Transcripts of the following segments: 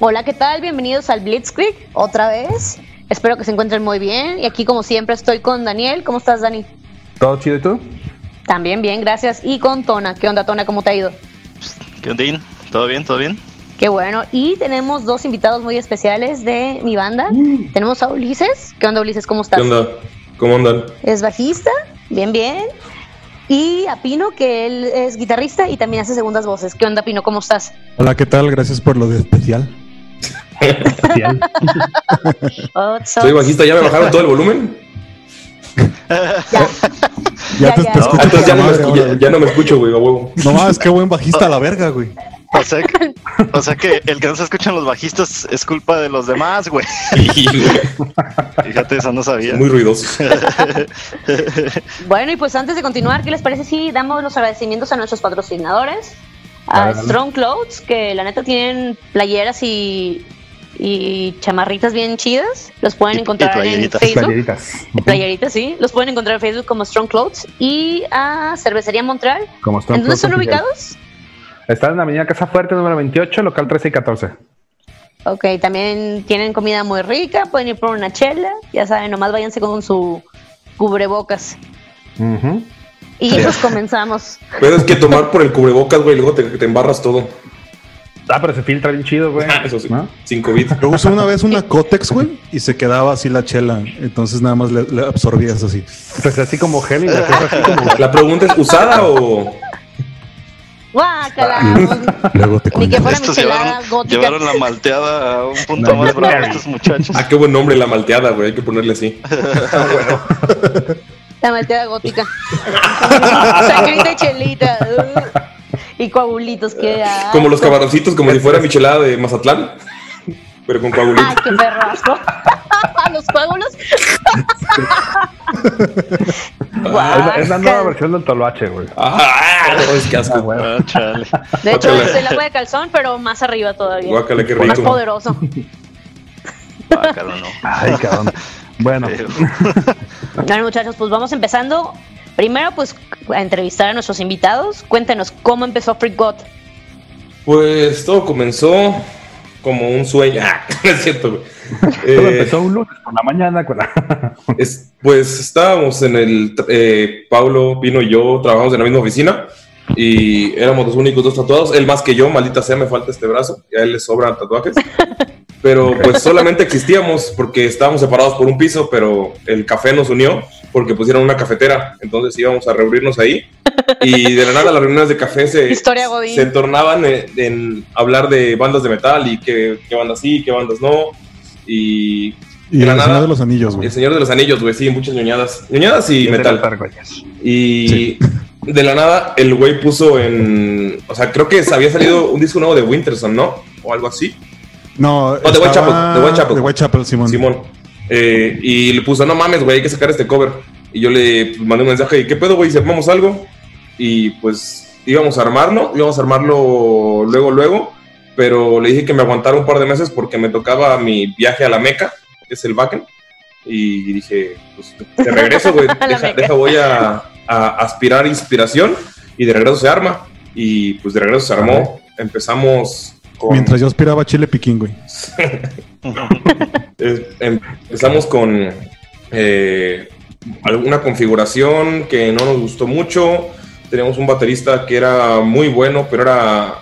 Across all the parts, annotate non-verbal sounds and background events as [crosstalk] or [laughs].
Hola, ¿qué tal? Bienvenidos al Blitzkrieg otra vez. Espero que se encuentren muy bien. Y aquí, como siempre, estoy con Daniel. ¿Cómo estás, Dani? ¿Todo chido y tú? También bien, gracias. Y con Tona. ¿Qué onda, Tona? ¿Cómo te ha ido? ¿Qué onda? ¿Todo bien? ¿Todo bien? Qué bueno. Y tenemos dos invitados muy especiales de mi banda. Tenemos a Ulises. ¿Qué onda, Ulises? ¿Cómo estás? ¿Qué onda? ¿Cómo andan? Es bajista. Bien, bien. Y a Pino, que él es guitarrista y también hace segundas voces. ¿Qué onda, Pino? ¿Cómo estás? Hola, ¿qué tal? Gracias por lo de especial. So- Soy bajista, ¿ya me bajaron todo el volumen? Ya. Ya, te, ya. te Ah, escucho entonces ya no, me, madre, ya, no me escucho, güey, a huevo. No más, qué buen bajista a la verga, güey. O sea, que, o sea que el que no se escuchan los bajistas es culpa de los demás, güey. [laughs] Fíjate, eso no sabía. muy ruidoso. [laughs] Bueno, y pues antes de continuar, ¿qué les parece si damos los agradecimientos a nuestros patrocinadores? A. Strong Clothes, que la neta tienen playeras y, y chamarritas bien chidas. Los pueden Y- y encontrar en playeritas. Facebook. Playeritas. Playeritas, sí. Los pueden encontrar en Facebook como Strong Clothes. Y a Cervecería Montreal. Como están ¿En dónde están ubicados? Están en la avenida Casa Fuerte, número 28, local 13 y 14. Ok, también tienen comida muy rica. Pueden ir por una chela. Ya saben, nomás váyanse con su cubrebocas. Y pues comenzamos. Pero es que tomar por el cubrebocas, güey, luego te, te embarras todo. Ah, pero se filtra bien chido, güey. Ah, Eso sí, ¿No? sin COVID. Yo usé una vez una [laughs] Cotex, güey, y se quedaba así la chela. Entonces nada más le, le absorbías así. Pues así como gel y la [laughs] cosa así como... La pregunta es, ¿usada o...? ¡Guácala! Luego te Ni que fuera Estos llevaron, gótica. llevaron la malteada a un punto No, más bravo no. estos muchachos. Ah, qué buen nombre, la malteada, güey, hay que ponerle así. [laughs] La malteada gótica. Sangrita y chelita. Y coagulitos que asco. Como los camaroncitos, como si fuera michelada de Mazatlán, pero con coagulitos. Ay, qué perro asco. [laughs] los coágulos. [laughs] Es, la- es la nueva Guácala. versión del toloache, güey. ¡Ah! es que Ah, asco. güey. Ah. De hecho, Guácala. es el agua de calzón, pero más arriba todavía. Guácala, qué Más poderoso. Bácalo, no. Ay, cabrón. Bueno. Bueno, muchachos, pues vamos empezando. Primero, pues, a entrevistar a nuestros invitados. Cuéntenos cómo empezó Freak God. Pues todo comenzó como un sueño. [laughs] Ah, [laughs] no es cierto, güey. [laughs] todo Eh, empezó un lunes por la mañana con la... Es- pues estábamos en el, eh, Paulo, Pino y yo trabajamos en la misma oficina y éramos los únicos dos tatuados, él más que yo, maldita sea, me falta este brazo, y a él le sobran tatuajes, pero pues solamente existíamos porque estábamos separados por un piso, pero el café nos unió porque pusieron una cafetera, entonces íbamos a reunirnos ahí y de la nada las reuniones de café se, se tornaban en, en hablar de bandas de metal y qué, qué bandas sí, qué bandas no y Y de la el nada- Señor de los Anillos, güey. el Señor de los Anillos, güey, sí, muchas ñoñadas. ñoñadas y metal. Y de la nada, el güey puso en. O sea, creo que había salido un disco nuevo de Winterson, ¿no? O algo así. No, estaba- de Whitechapel. De Whitechapel, Simón. Simón. Eh, y le puso, no mames, güey, hay que sacar este cover. Y yo le pues, mandé un mensaje, ¿qué pedo, güey? Si armamos algo. Y pues íbamos a armarlo, íbamos a armarlo luego, luego. Pero le dije que me aguantara un par de meses porque me tocaba mi viaje a la Meca, que es el Backen. Y dije, pues de regreso, güey, [laughs] deja, deja, voy a, a aspirar inspiración. Y de regreso se arma. Y pues de regreso se armó. Empezamos con. Mientras yo aspiraba chile piquín, güey. [laughs] Eh, empezamos con eh, alguna configuración que no nos gustó mucho. Teníamos un baterista que era muy bueno, pero era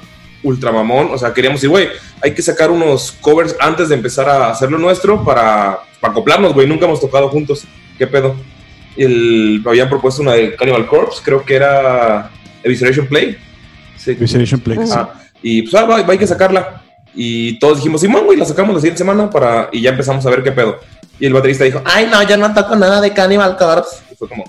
ultra mamón. O sea, queríamos decir, güey, hay que sacar unos covers antes de empezar a hacer lo nuestro para, para acoplarnos, güey. Nunca hemos tocado juntos. ¿Qué pedo? El, me habían propuesto una de Cannibal Corpse, creo que era Evisceration Play. Sí. Visualization Plex. Ah, y pues ah, va, va, hay que sacarla. Y todos dijimos, Simón, güey, la sacamos la siguiente semana para... Y ya empezamos a ver qué pedo. Y el baterista dijo, ay, no, yo no toco nada de Cannibal Corpse. Y fue como...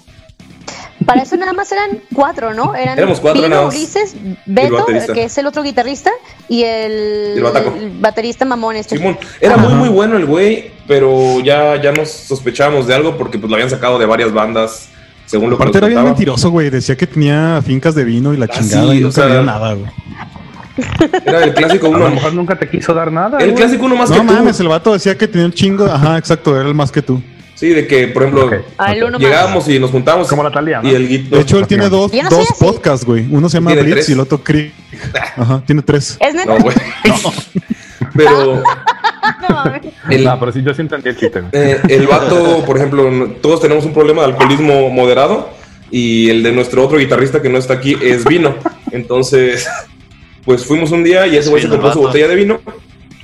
Para eso nada más eran cuatro, ¿no? Eran Éramos cuatro Pino, nada más. Ulises, Beto, que es el otro guitarrista, y el, El el baterista mamón este. Simón, era muy muy bueno el güey, pero ya, ya nos sospechábamos de algo porque pues lo habían sacado de varias bandas, según lo que Aparte era bien mentiroso, güey. Decía que tenía fincas de vino y la Ah, chingada sí, y o nunca sea, me dio nada, güey. Era el clásico A lo uno. mejor nunca te quiso dar nada. El güey. clásico uno más No que tú. mames, el vato decía que tenía un chingo. Ajá, exacto, era el más que tú. Sí, de que, por ejemplo, Ok. Ah, uno más. llegábamos y nos juntábamos. Como la Talía, ¿no? Y el De hecho, él tiene dos, no dos podcasts, güey. Uno se llama Blitz tres. y el otro Krieg. [laughs] Ajá, tiene tres. ¿Es neta? No, güey. [laughs] Pero [laughs] No, mames. el, No, pero sí, yo sí entendí el chiste. güey. eh, el vato, por ejemplo, no- todos tenemos un problema de alcoholismo moderado y el de nuestro otro guitarrista que no está aquí es vino. Entonces, pues fuimos un día y ese güey se compró su botella de vino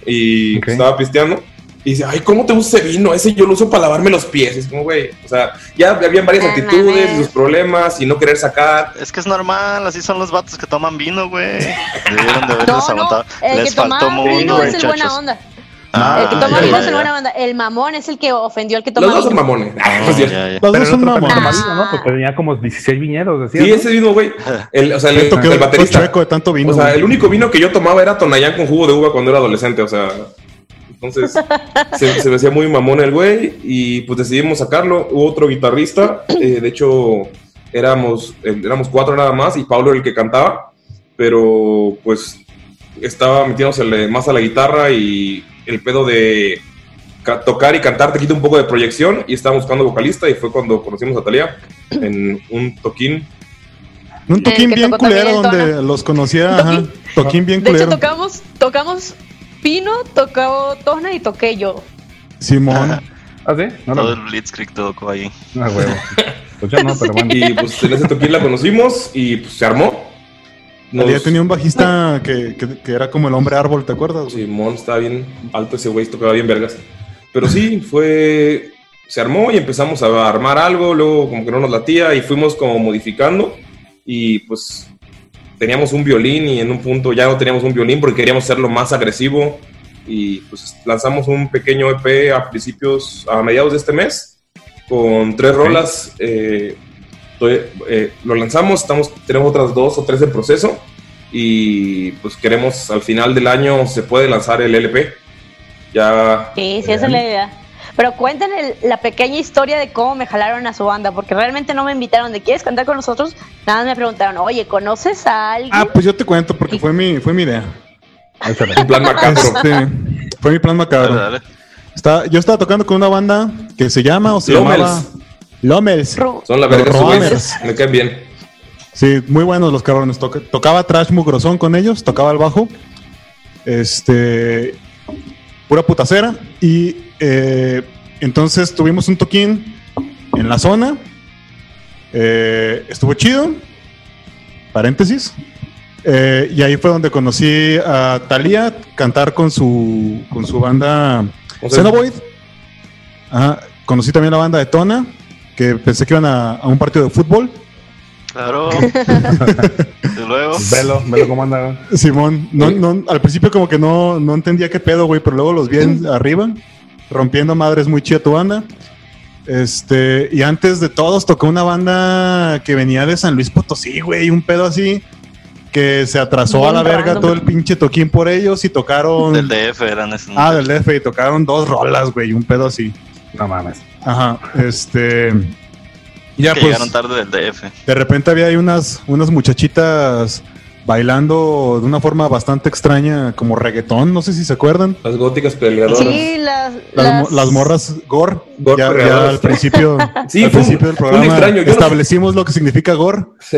y estaba pisteando. Y dice, ay, ¿cómo te gusta ese vino? Ese yo lo uso para lavarme los pies. Es como, güey, o sea, ya habían varias No actitudes y sus problemas y no querer sacar. Es que es normal, así son los vatos que toman vino, güey. [laughs] Debieron de haberles No, no, aguantado. el Les faltó buena muchachos. onda. Ah, el que toma ya, ya, es el mamón es el que ofendió al que toma Los dos son mamones. Ah, [laughs] No es cierto. ya, ya. Los dos el son mamones. tomaba vino, ¿no? Porque tenía como 16 viñedos, decía. Sí, ¿no? ese mismo güey. El, o sea, el, el el baterista. de tanto vino. O sea, güey. el único vino que yo tomaba era Tonayán con jugo de uva cuando era adolescente, o sea. Entonces, [laughs] se, se me hacía muy mamón el güey y pues decidimos sacarlo. Hubo otro guitarrista, eh, de hecho, éramos, eh, éramos cuatro nada más y Pablo era el que cantaba, pero pues estaba metiéndose más a la guitarra y el pedo de ca- tocar y cantar te quita un poco de proyección y estaba buscando vocalista y fue cuando conocimos a Talía en un toquín. Un toquín bien culero donde los conocía. Ajá. Toquín bien De hecho, culero. tocamos, tocamos Pino, tocó Tona y toqué yo. Simón. ¿Ah, sí? No, Todo no. el Blitzkrieg tocó ahí. Ah, huevo. [laughs] Pues yo no, pero bueno. Y pues en ese toquín la conocimos y pues se armó. Nos- Ya tenía un bajista que, que- que era como el hombre árbol, ¿te acuerdas? güey? Simón estaba bien alto ese güey, tocaba bien vergas. Pero sí, fue. Se armó y empezamos a armar algo, luego como que no nos latía y fuimos como modificando. Y pues teníamos un violín y en un punto ya no teníamos un violín porque queríamos hacerlo más agresivo. Y pues lanzamos un pequeño EP a principios, a mediados de este mes, con tres rolas. eh, eh, lo lanzamos, estamos, tenemos otras dos o tres en proceso y pues queremos al final del año se puede lanzar el LP. Ya Sí, sí, esa es la idea. Pero cuenten el- la pequeña historia de cómo me jalaron a su banda, porque realmente no me invitaron de ¿quieres cantar con nosotros? Nada más me preguntaron, oye, ¿conoces a alguien? Ah, pues yo te cuento porque fue mi, fue mi idea. Plan macabro. Este, fue mi plan Dale, macabro. dale. Está- yo estaba tocando con una banda que se llama o se Lomels. llamaba Lomels. Ru- Son la verga. Roamers. Me caen bien. Sí, muy buenos los cabrones. Toca- tocaba trash mugrosón con ellos, tocaba el bajo. Este. Pura putacera. Y eh, entonces tuvimos un toquín en la zona. Eh, estuvo chido. Paréntesis. Eh, y ahí fue donde conocí a Thalía cantar con su, con su banda. Ajá. Conocí también la banda de Tona, que pensé que iban a, a un partido de fútbol. Claro. [laughs] [laughs] y luego. Velo, velo cómo anda. güey. Simón, no, no, al principio como que no, no entendía qué pedo, güey, pero luego los vi en- arriba, rompiendo madres muy chida tu banda. Este, y antes de todos tocó una banda que venía de San Luis Potosí, güey, un pedo así, que se atrasó Bien a la verga random. todo el pinche toquín por ellos y tocaron... Del DF eran esos. ah, del DF, y tocaron dos rolas, güey, un pedo así. No mames. Ajá, este... Ya que pues, llegaron tarde del DF. de repente había ahí unas, unas muchachitas bailando de una forma bastante extraña, como reggaetón, no sé si se acuerdan. Las góticas peleadoras. Sí, las, Las, las- mo- las morras gore. Gore ya, al principio, [laughs] Sí, al fue principio del programa extraño, no- establecimos lo que significa gore [laughs] y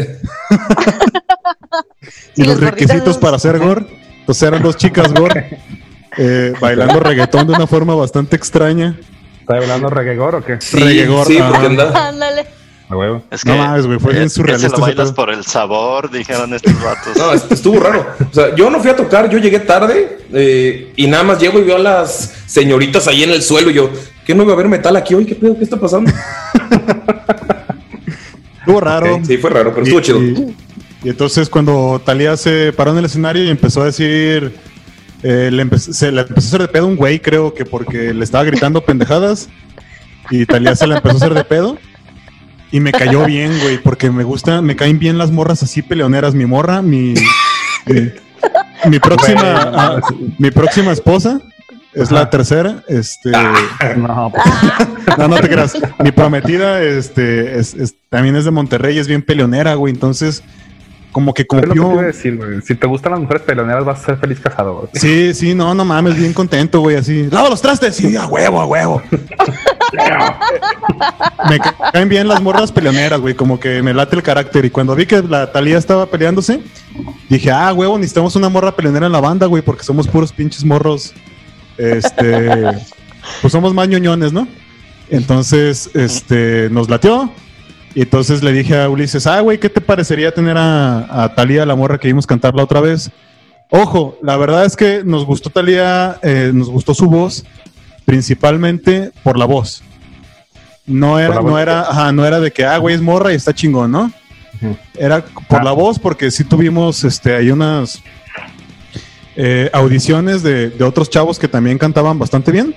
Sí, los las gorditas requisitos para ser gore. Entonces eran dos chicas gore eh, bailando reggaetón de una forma bastante extraña. ¿Está hablando reggaegor o qué? Sí, Reggae gorda. sí, porque anda. Ándale. A huevo. Es que, No mames, güey, fue bien es que surrealista se lo ese bailas por el sabor, dijeron estos vatos. No, est- estuvo raro. O sea, yo no fui a tocar, yo llegué tarde eh, y nada más llego y veo a las señoritas ahí en el suelo y yo, ¿qué no iba a haber metal aquí hoy? ¿Qué pedo? ¿Qué está pasando? [laughs] Estuvo raro. Sí, fue raro, pero Y- estuvo chido. Y, y entonces cuando Talía se paró en el escenario y empezó a decir, eh, le, se le empezó a hacer de pedo un güey, creo que porque le estaba gritando pendejadas y Talía se le empezó a hacer de pedo. Y me cayó bien, güey, porque me gusta, me caen bien las morras así peleoneras. Mi morra, mi, mi, mi próxima, ah, mi próxima esposa es la tercera. Este, No, no, no te creas. Mi prometida, este, es, es- también es de Monterrey, es bien peleonera, güey. Entonces, como que que confió. decir, güey. Si te gustan las mujeres peleoneras, vas a ser feliz casado, güey. Sí, sí, no, no mames, bien contento, güey, así. Lava los trastes, sí, a huevo, a huevo. [laughs] me ca- caen bien las morras peleoneras, güey, como que me late el carácter. Y cuando vi que la Talía estaba peleándose, dije, ah, huevo, necesitamos una morra peleonera en la banda, güey, porque somos puros pinches morros. Este, [laughs] pues somos más ñoñones, ¿no? Entonces, este, nos latió. Y entonces le dije a Ulises, ah, güey, ¿qué te parecería tener a, a Talía, la morra que vimos cantar la otra vez? Ojo, la verdad es que nos gustó Talía, eh, nos gustó su voz, principalmente por la voz. No era, no era, ajá, no era de que, ah, güey, es morra y está chingón, ¿no? Era por Ah. la voz, porque sí tuvimos, este, hay unas eh, audiciones de, de otros chavos que también cantaban bastante bien,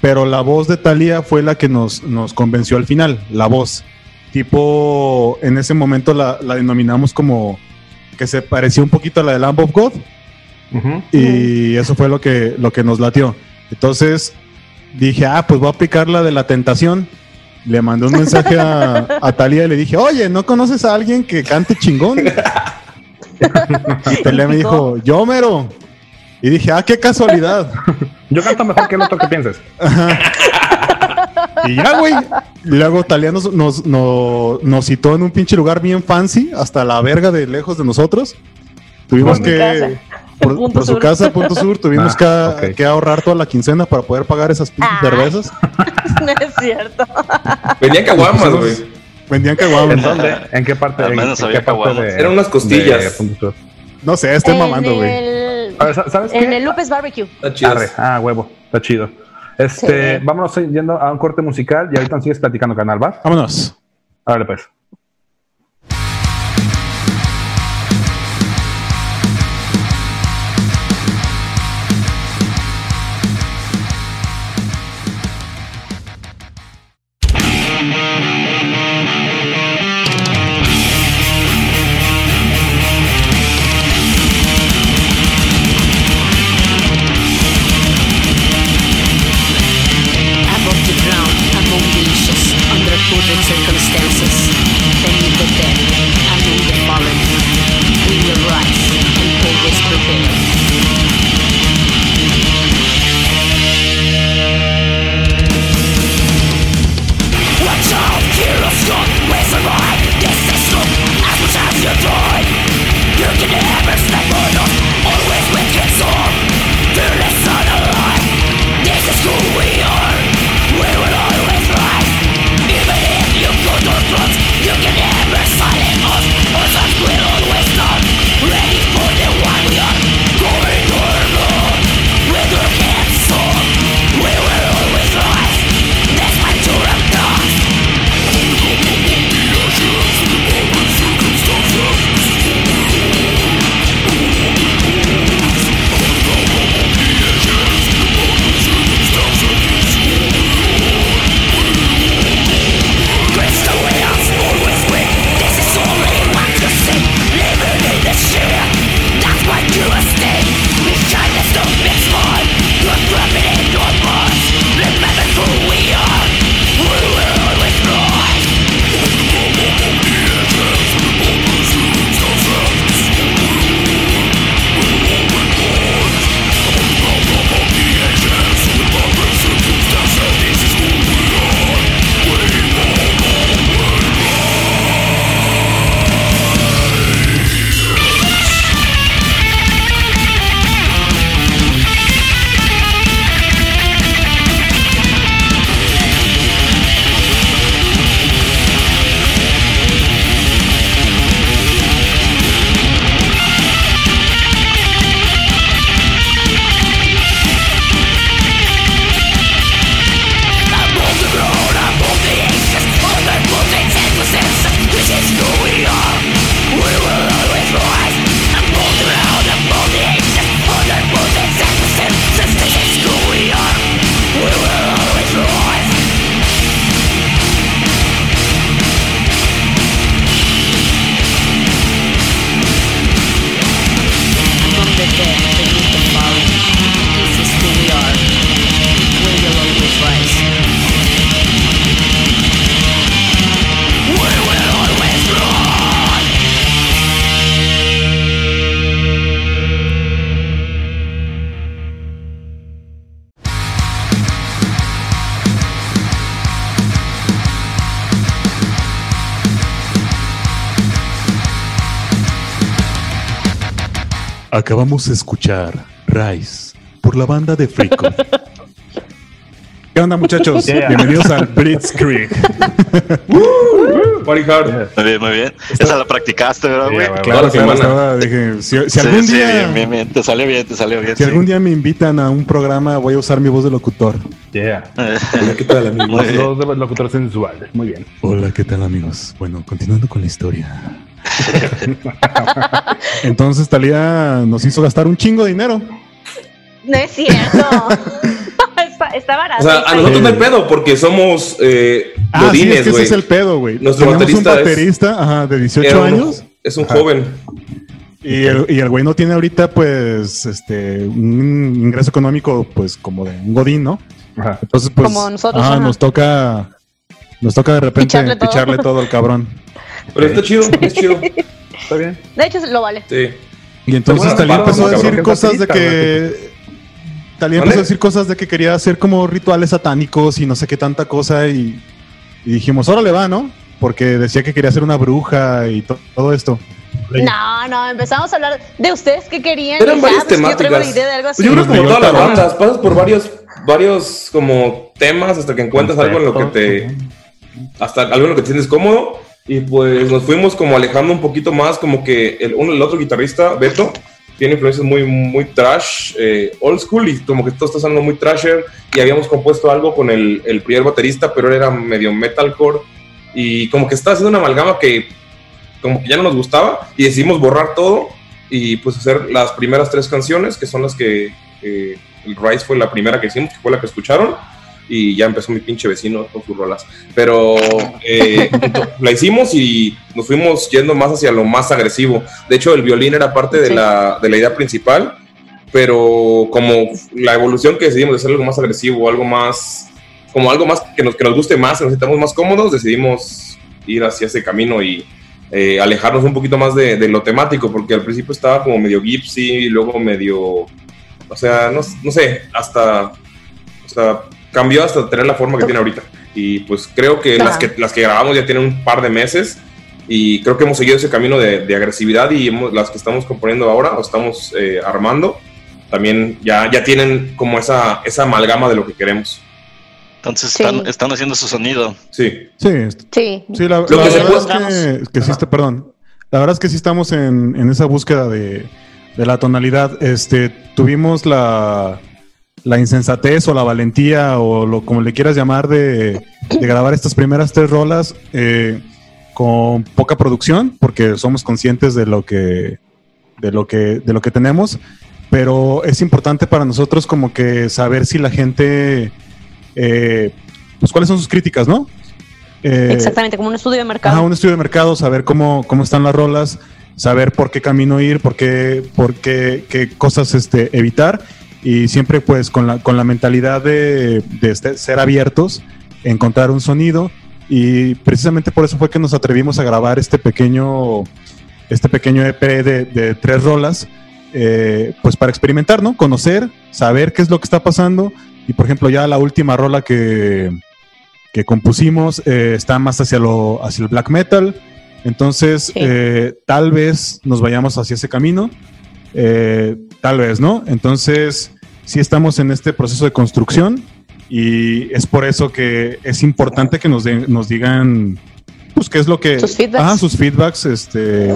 pero la voz de Talía fue la que nos, nos convenció al final, la voz. Tipo, en ese momento la, la denominamos como que se parecía un poquito a la de Lamb of God. Y eso fue lo que, lo que nos latió. Entonces dije, ah, pues voy a aplicar la de la tentación. Le mandé un mensaje a, a Talía y le dije, oye, ¿no conoces a alguien que cante chingón? y [laughs] Talía me dijo, yo, mero. Y dije, ah, qué casualidad. Yo canto mejor que el otro que pienses. Y ya, güey. Luego Talía nos, nos, no- nos citó en un pinche lugar bien fancy, hasta la verga de lejos de nosotros. Tuvimos Por que. Por, [laughs] su Sur. casa, punto sur, tuvimos Ah, que, ahorrar toda la quincena para poder pagar esas pinches Ah. cervezas. [laughs] No es cierto. Venía caguamas, güey. Vendían ¿En caguamas. dónde? ¿En qué parte? Al en- menos en había qué parte caguamas. de- Eran unas costillas. de? No sé, estoy mamando, en güey. el, A ver, ¿sa- ¿Sabes en qué? el Lupes Barbecue. Está chido. Arre. Ah, huevo. Está chido. Este, Sí. vámonos yendo a un corte musical y ahorita sigues platicando, canal, ¿va? Vámonos. Árale, pues. Acabamos de escuchar Rise por la banda de Frico. ¿Qué onda, muchachos? Yeah. Bienvenidos al Blitzkrieg. [laughs] Party hard. Muy bien, muy bien. Esa la practicaste, ¿verdad, Sí, güey? Claro, la claro, dije, si, si Sí, algún sí, día, bien, bien, bien. Te salió bien, te salió bien. si sí. algún día me invitan a un programa, voy a usar mi voz de locutor. Yeah. [laughs] Hola, ¿Qué tal, amigo? Muy bien. Los dos locutores sensuales. Muy bien. Hola, ¿qué tal amigos? Bueno, continuando con la historia. [laughs] Entonces Talía nos hizo gastar un chingo de dinero. No es cierto. [laughs] está, está barato. O sea, a nosotros no hay pedo porque somos eh, Ah, sí, es godines, que ese es el pedo, güey. Nuestro Tenemos baterista un es- baterista ajá, de 18 Era un- años Es un Ajá. joven. y el, y el güey no tiene ahorita, pues, este, un ingreso económico, pues, como de un godín, ¿no? Ajá. Entonces, pues, Como nosotros, ajá, ajá. nos toca, nos toca de repente Picharle todo. picharle todo al cabrón. [laughs] Pero está chido, es chido. Está bien. De hecho, lo vale. Sí. Y entonces Talía empezó a decir que cosas de que. Talía empezó a decir cosas de que quería hacer como rituales satánicos y no sé qué tanta cosa. Y, y dijimos, órale va, ¿no? Porque decía que quería ser una bruja y to- todo esto. No, no, empezamos a hablar de ustedes que querían. Eran varias ya, pues, yo temáticas. idea de algo así. Pues yo creo Nos como todas las bandas, pasas por varios, varios como temas hasta que encuentras algo en lo que te, hasta algo en lo que te sientes cómodo. Y pues nos fuimos como alejando un poquito más, como que el, uno, el otro guitarrista, Beto, tiene influencias muy, muy trash, eh, old school, y como que todo está sonando muy trasher. Y habíamos compuesto algo con el, el primer baterista, pero él era medio metalcore. Y como que estaba haciendo una amalgama que como que ya no nos gustaba. Y decidimos borrar todo y pues hacer las primeras tres canciones, que son las que eh, el Rise fue la primera que hicimos, que fue la que escucharon. Y ya empezó mi pinche vecino con sus rolas. Pero eh, [laughs] la hicimos y nos fuimos yendo más hacia lo más agresivo. De hecho, el violín era parte de, Sí. la, de la idea principal, pero como la evolución que decidimos de hacer algo más agresivo, algo más, como algo más que nos, que nos guste más, que nos sintamos más cómodos, decidimos ir hacia ese camino y eh, alejarnos un poquito más de, de lo temático, porque al principio estaba como medio gypsy, y luego medio, o sea, no, no sé, hasta, o sea, cambió hasta tener la forma que tiene ahorita. Y pues creo que las, que las que grabamos ya tienen un par de meses y creo que hemos seguido ese camino de, de agresividad y hemos- las que estamos componiendo ahora o estamos eh, armando también ya, ya tienen como esa, esa amalgama de lo que queremos. Entonces Sí. están, están haciendo su sonido. Sí. Sí, Sí. sí, la, Lo la que se verdad puede- es que, que sí, está- perdón. La verdad es que sí estamos en, en esa búsqueda de, de la tonalidad. Este, tuvimos la, la insensatez o la valentía o lo como le quieras llamar de, de grabar estas primeras tres rolas eh, con poca producción porque somos conscientes de lo que de lo que de lo que tenemos. Pero es importante para nosotros como que saber si la gente eh, pues cuáles son sus críticas no Eh, Exactamente, como un estudio de mercado. Ajá, un estudio de mercado, saber cómo, cómo están las rolas, saber por qué camino ir, por qué, por qué, qué cosas este, evitar y siempre pues con la, con la mentalidad de, de este- ser abiertos, encontrar un sonido y precisamente por eso fue que nos atrevimos a grabar este pequeño, este pequeño EP de, de tres rolas, eh, pues para experimentar, ¿no? Conocer, saber qué es lo que está pasando y por ejemplo ya la última rola que, que compusimos eh, está más hacia, lo, hacia el black metal. Entonces, Sí. eh, tal vez nos vayamos hacia ese camino. eh, tal vez, ¿no? Entonces, sí estamos en este proceso de construcción y es por eso que es importante que nos, den- nos digan, pues, qué es lo que... Sus feedbacks. Sus feedbacks. Este,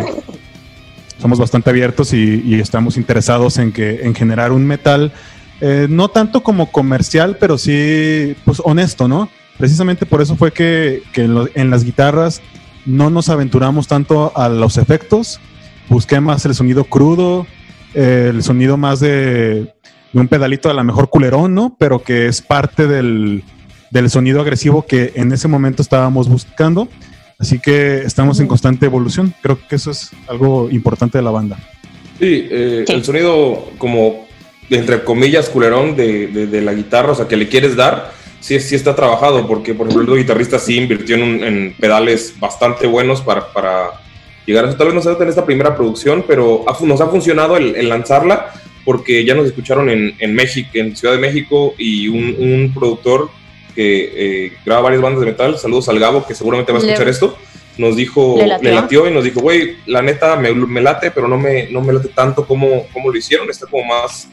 somos bastante abiertos y, y estamos interesados en, que, en generar un metal, eh, no tanto como comercial, pero sí, pues, honesto, ¿no? Precisamente por eso fue que, que en, lo- en las guitarras no nos aventuramos tanto a los efectos, busqué más el sonido crudo, eh, el sonido más de, de un pedalito a lo mejor culerón, ¿no? Pero que es parte del, del sonido agresivo que en ese momento estábamos buscando. Así que estamos en constante evolución. Creo que eso es algo importante de la banda. Sí, eh, el sonido como, entre comillas, culerón de, de- de la guitarra, o sea, que le quieres dar, sí, sí está trabajado, porque, por ejemplo, el guitarrista sí invirtió en, un- en pedales bastante buenos para, para llegar a eso. Tal vez no sea en esta primera producción, pero nos ha funcionado el, el lanzarla, porque ya nos escucharon en, en México, en Ciudad de México, y un, un productor que eh, graba varias bandas de metal, saludos al Gabo, que seguramente va a escuchar Le- esto, nos dijo, ¿Le le latió? latió, y nos dijo, güey, la neta me, me late, pero no me, no me late tanto como, como lo hicieron, está como más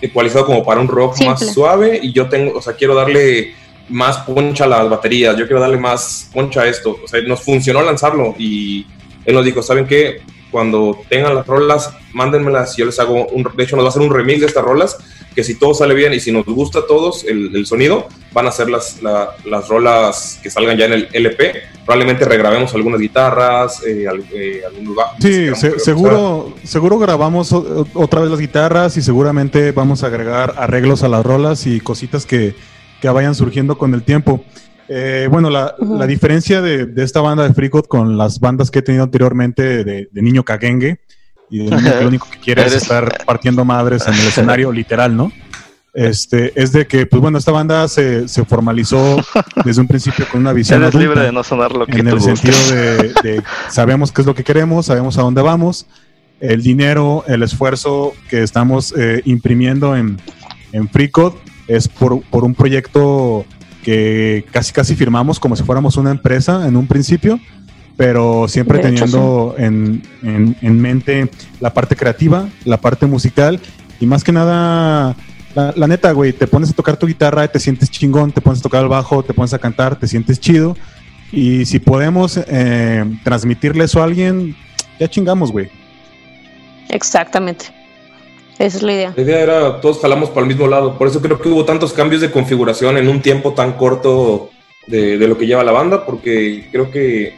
ecualizado como para un rock Simple. más suave y yo tengo, o sea, quiero darle más poncha a las baterías, yo quiero darle más poncha a esto, o sea, nos funcionó lanzarlo y él nos dijo, ¿saben qué? Cuando tengan las rolas, mándenmelas yo les hago un, de hecho nos va a hacer un remix de estas rolas, que si todo sale bien y si nos gusta a todos el, el sonido, van a ser las, la- las rolas que salgan ya en el LP, probablemente regrabemos algunas guitarras, eh, eh, algunos bajos. Sí, se- seguro, seguro grabamos o- otra vez las guitarras y seguramente vamos a agregar arreglos a las rolas y cositas que, que vayan surgiendo con el tiempo. Eh, bueno, la, diferencia de, de esta banda de Freakot con las bandas que he tenido anteriormente de, de niño caguengue y de niño que lo único que quiere es estar partiendo madres en el escenario [laughs] literal, ¿no? Este, es de que, pues bueno, esta banda se, se formalizó desde un principio con una visión Eres adulta libre de no sonar lo que en el sentido de, de sabemos qué es lo que queremos, sabemos a dónde vamos, el dinero, el esfuerzo que estamos eh, imprimiendo en, en FreeCode es por, por un proyecto que casi casi firmamos como si fuéramos una empresa en un principio, pero siempre De hecho, teniendo en, en- en mente la parte creativa, la parte musical y más que nada, la, la neta, güey, te pones a tocar tu guitarra, te sientes chingón, te pones a tocar el bajo, te pones a cantar, te sientes chido. Y si podemos eh, transmitirle eso a alguien, ya chingamos, güey. Exactamente. Esa es la idea. La idea era, todos jalamos para el mismo lado. Por eso creo que hubo tantos cambios de configuración en un tiempo tan corto de, de lo que lleva la banda, porque creo que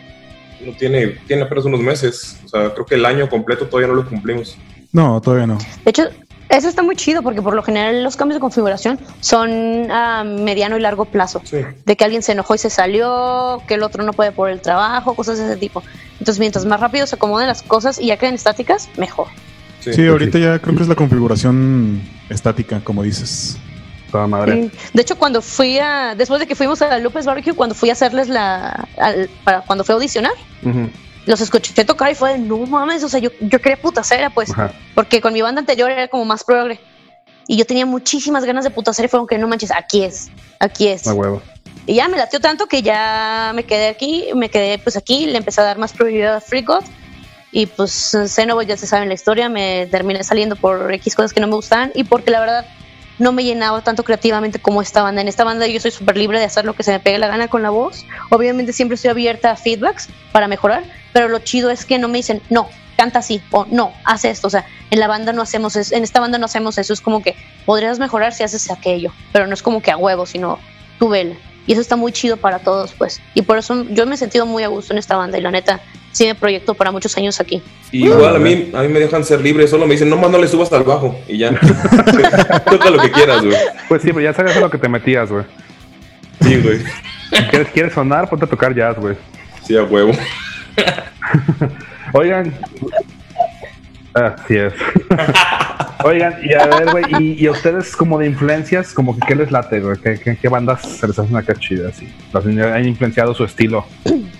no tiene, tiene apenas unos meses. O sea, creo que el año completo todavía no lo cumplimos. No, todavía no. De hecho, eso está muy chido porque por lo general los cambios de configuración son a mediano y largo plazo. Sí. De que alguien se enojó y se salió, que el otro no puede por el trabajo, cosas de ese tipo. Entonces, mientras más rápido se acomoden las cosas y ya queden estáticas, mejor. Sí. Sí, ahorita ya creo que es la configuración estática, como dices. Toda madre. Sí. De hecho, cuando fui a. Después de que fuimos a López Barbecue, cuando fui a hacerles la. al- para, cuando fui a audicionar, Ujú, los escuché tocar y fue de no mames. O sea, yo, yo quería putacera, pues. Ajá. Porque con mi banda anterior era como más progre. Y yo tenía muchísimas ganas de putacera y fue como que no manches, aquí es. Aquí es. A huevo. Y ya me latió tanto que ya me quedé aquí, me quedé pues aquí, le empecé a dar más prioridad a Free God. Y pues Xenoboid ya se sabe la historia, me terminé saliendo por X cosas que no me gustaban y porque la verdad no me llenaba tanto creativamente como esta banda. En esta banda yo soy súper libre de hacer lo que se me pegue la gana con la voz. Obviamente siempre estoy abierta a feedbacks para mejorar, pero lo chido es que no me dicen, no, canta así o no, haz esto. O sea, en la banda no hacemos eso, en esta banda no hacemos eso. Es como que podrías mejorar si haces aquello, pero no es como que a huevo, sino tú vela. Y eso está muy chido para todos, pues. Y por eso yo me he sentido muy a gusto en esta banda y la neta sí me proyecto para muchos años aquí. Y igual a mí, a mí me dejan ser libre, solo me dicen, no más no le subas al bajo y ya. [laughs] Toca lo que quieras, güey. Pues sí, pero ya sabías a lo que te metías, güey. Sí, güey. Quieres, quieres sonar, ponte a tocar jazz, güey. Sí, a huevo. [laughs] Oigan. Así es. [laughs] Oigan, y a ver, güey, y, y a ustedes como de influencias, como que qué les late, güey, ¿Qué, qué, qué bandas se les hacen acá chidas, así? Los han influenciado su estilo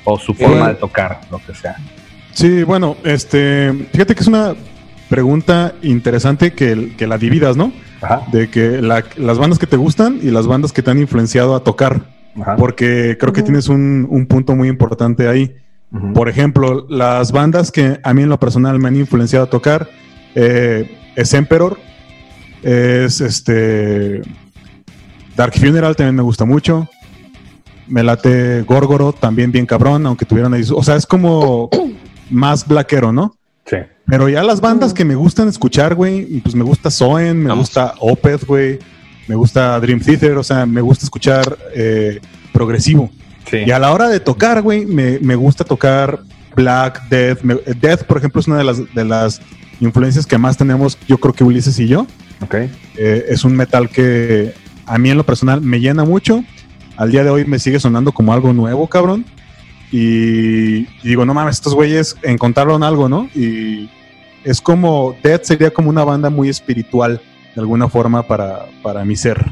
o su forma de tocar, lo que sea. Sí, bueno, este, fíjate que es una pregunta interesante que, que la dividas, ¿no? Ajá, De que la- las bandas que te gustan y las bandas que te han influenciado a tocar, ajá. porque creo que tienes un, un punto muy importante ahí. Por ejemplo, las bandas que a mí en lo personal me han influenciado a tocar eh, es Emperor, es este Dark Funeral también me gusta mucho, me late Gorgoroth también bien cabrón, aunque tuvieran ahí, o sea, es como [clears throat] más blackero, ¿no? Sí. Pero ya las bandas que me gustan escuchar, güey, pues me gusta Soen, me Vamos. gusta Opeth, güey, me gusta Dream Theater, o sea, me gusta escuchar eh, progresivo. Sí. Y a la hora de tocar, güey, me, me gusta tocar Black, Death. me- Death, por ejemplo, es una de las, de las influencias que más tenemos, yo creo que Ulises y yo. Ok. Eh, es un metal que a mí en lo personal me llena mucho. Al día de hoy me sigue sonando como algo nuevo, cabrón. Y, y digo, no mames, estos güeyes encontraron algo, ¿no? Y es como, Death sería como una banda muy espiritual, de alguna forma, para, para mi ser.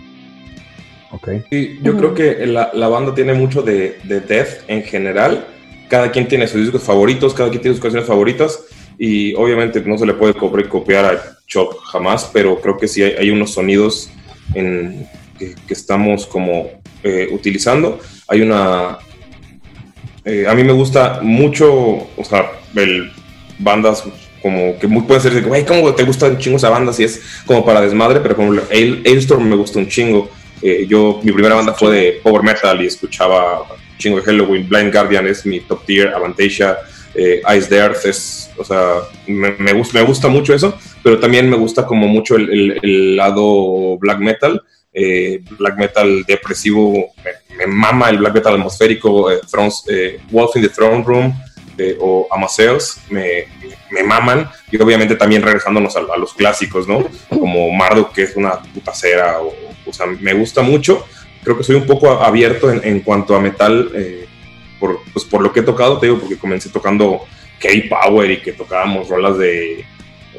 Ok. Sí, yo creo que la, la banda tiene mucho de, de death en general. Cada quien tiene sus discos favoritos, cada quien tiene sus canciones favoritas. Y obviamente no se le puede copiar, a Chop jamás, pero creo que sí hay, unos sonidos en, que, estamos como eh, utilizando. Hay una, Eh, a mí me gusta mucho, o sea, el, bandas como que muy pueden ser de, güey, ¿cómo te gusta un chingo esa banda? Si es como para desmadre, pero como Ail- Ailstorm me gusta un chingo. Eh, yo, mi primera banda fue de power metal y escuchaba chingo de Halloween. Blind Guardian es mi top tier, Avantasia, eh, Ice the Earth es, o sea, me, gusta, mucho eso, pero también me gusta como mucho el, lado black metal. eh, black metal depresivo, me, me mama el black metal atmosférico, eh, eh, Wolf in the Throne Room, o Amaseos me, me maman y obviamente también regresándonos a, los clásicos, ¿no? Como Marduk, que es una puta cera, o, sea, me gusta mucho. Creo que soy un poco abierto en, en cuanto a metal, por, pues por lo que he tocado, te digo, porque comencé tocando K-Power y que tocábamos rolas de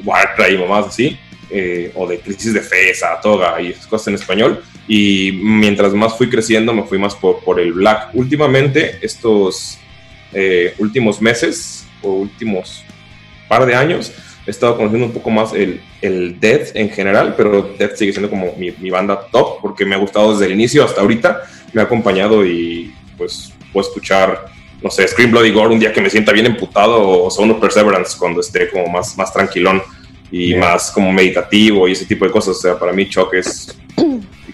Warcry y mamás así, eh, o de Crisis de Fe, Saratoga y esas cosas en español. Y mientras más fui creciendo, me fui más por, por el black. Últimamente, estos eh, últimos meses o últimos par de años he estado conociendo un poco más el, el Death en general, pero Death sigue siendo como mi, mi banda top porque me ha gustado desde el inicio hasta ahorita, me ha acompañado y pues puedo escuchar, no sé, Scream Bloody Gore un día que me sienta bien emputado o Son of Perseverance cuando esté como más, más tranquilón y Yeah. más como meditativo y ese tipo de cosas. O sea, para mí Chuck es,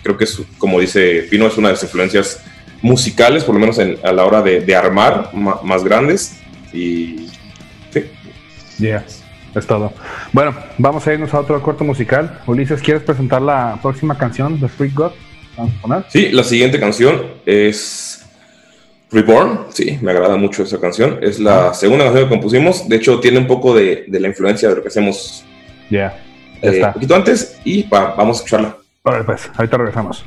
creo que es, como dice Pino, es una de las influencias musicales, por lo menos en- a la hora de, de armar ma- más grandes. Y sí, Yeah, es todo. Bueno, vamos a irnos a otro corto musical. Ulises, ¿quieres presentar la próxima canción de Freak God? Vamos a poner. Sí, la siguiente canción es Reborn. Sí, me agrada mucho esa canción. Es la segunda canción que compusimos. De hecho, tiene un poco de, de la influencia de lo que hacemos Yeah, ya eh, un poquito antes y va- vamos a escucharla. Órale, pues, ahorita regresamos.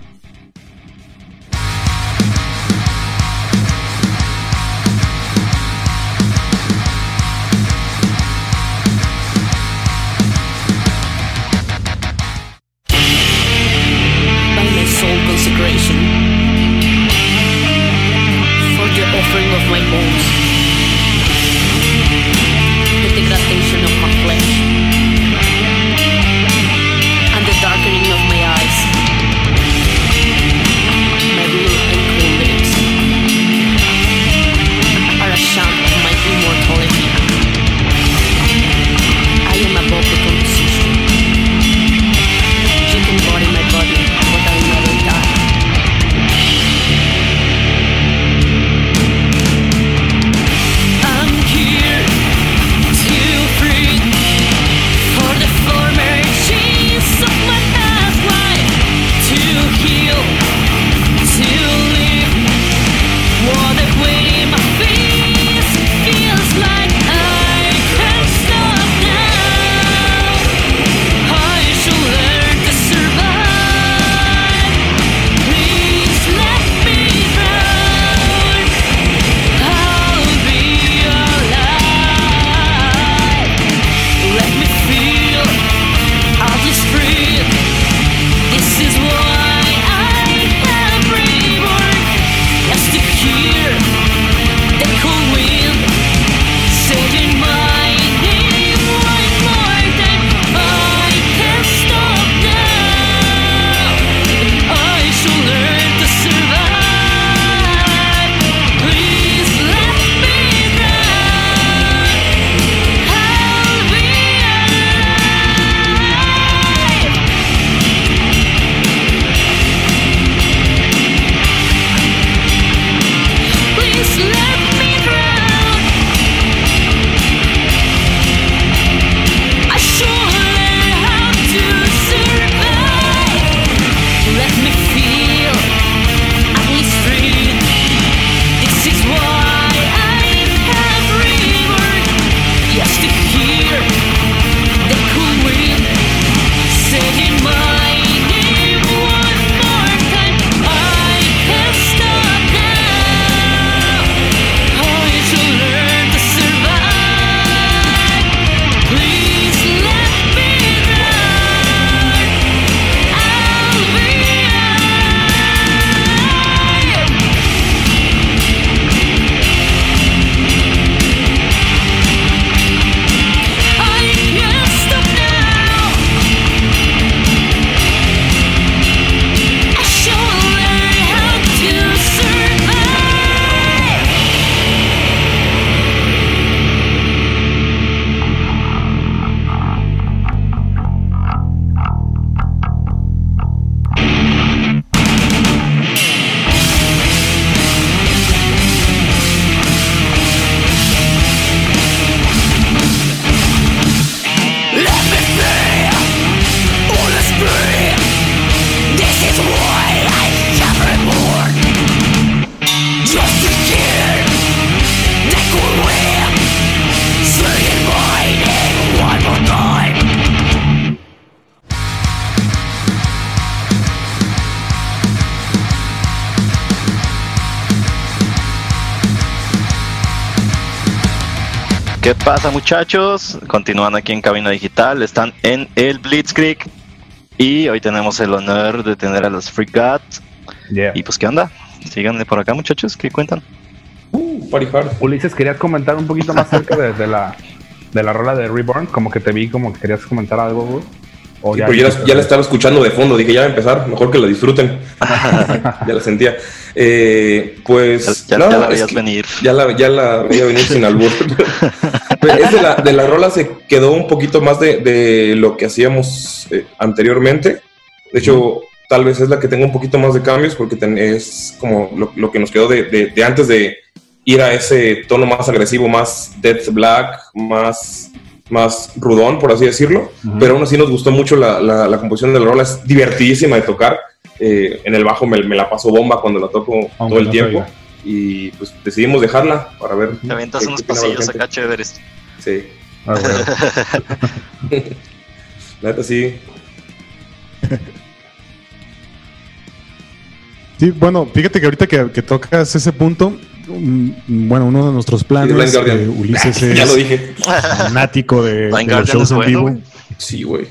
Pasa muchachos? Continúan aquí en Cabina Digital, están en el Blitzkrieg y hoy tenemos el honor de tener a los Freak Gods. Yeah. Y pues, ¿qué onda? Síganme por acá muchachos, ¿qué cuentan? Uh. Ulises, querías comentar un poquito más [laughs] acerca de, de la, de la rola de Reborn, como que te vi como que querías comentar algo, güey. O Sí, pero ya, la- ya la estaba escuchando de fondo, dije ya va a empezar, mejor que la disfruten. [laughs] ya la sentía. Eh, pues Ya, ya- nada, ya la veías que venir. Ya la, ya la veía venir sin albur. [laughs] Pero es de la, de la rola se quedó un poquito más de, de lo que hacíamos eh, anteriormente. De hecho, tal vez es la que tenga un poquito más de cambios porque ten- es como lo, lo que nos quedó de, de- de antes de ir a ese tono más agresivo, más Death Black, más, más rudón, por así decirlo. Pero aún así nos gustó mucho la, la- la composición de la rola. Es divertidísima de tocar. Eh, en el bajo me, me la paso bomba cuando la toco Aunque todo el no tiempo. oiga. Y pues decidimos dejarla para ver. Te aventas unos pasillos acá chéveres. Sí, Ah, güey. [laughs] la neta sí. Sí, bueno, fíjate que ahorita que, que tocas ese punto, bueno, uno de nuestros planes, eh, Ulises [laughs] ya lo es dije. fanático de, [laughs] de los shows en bueno, vivo. Sí, güey.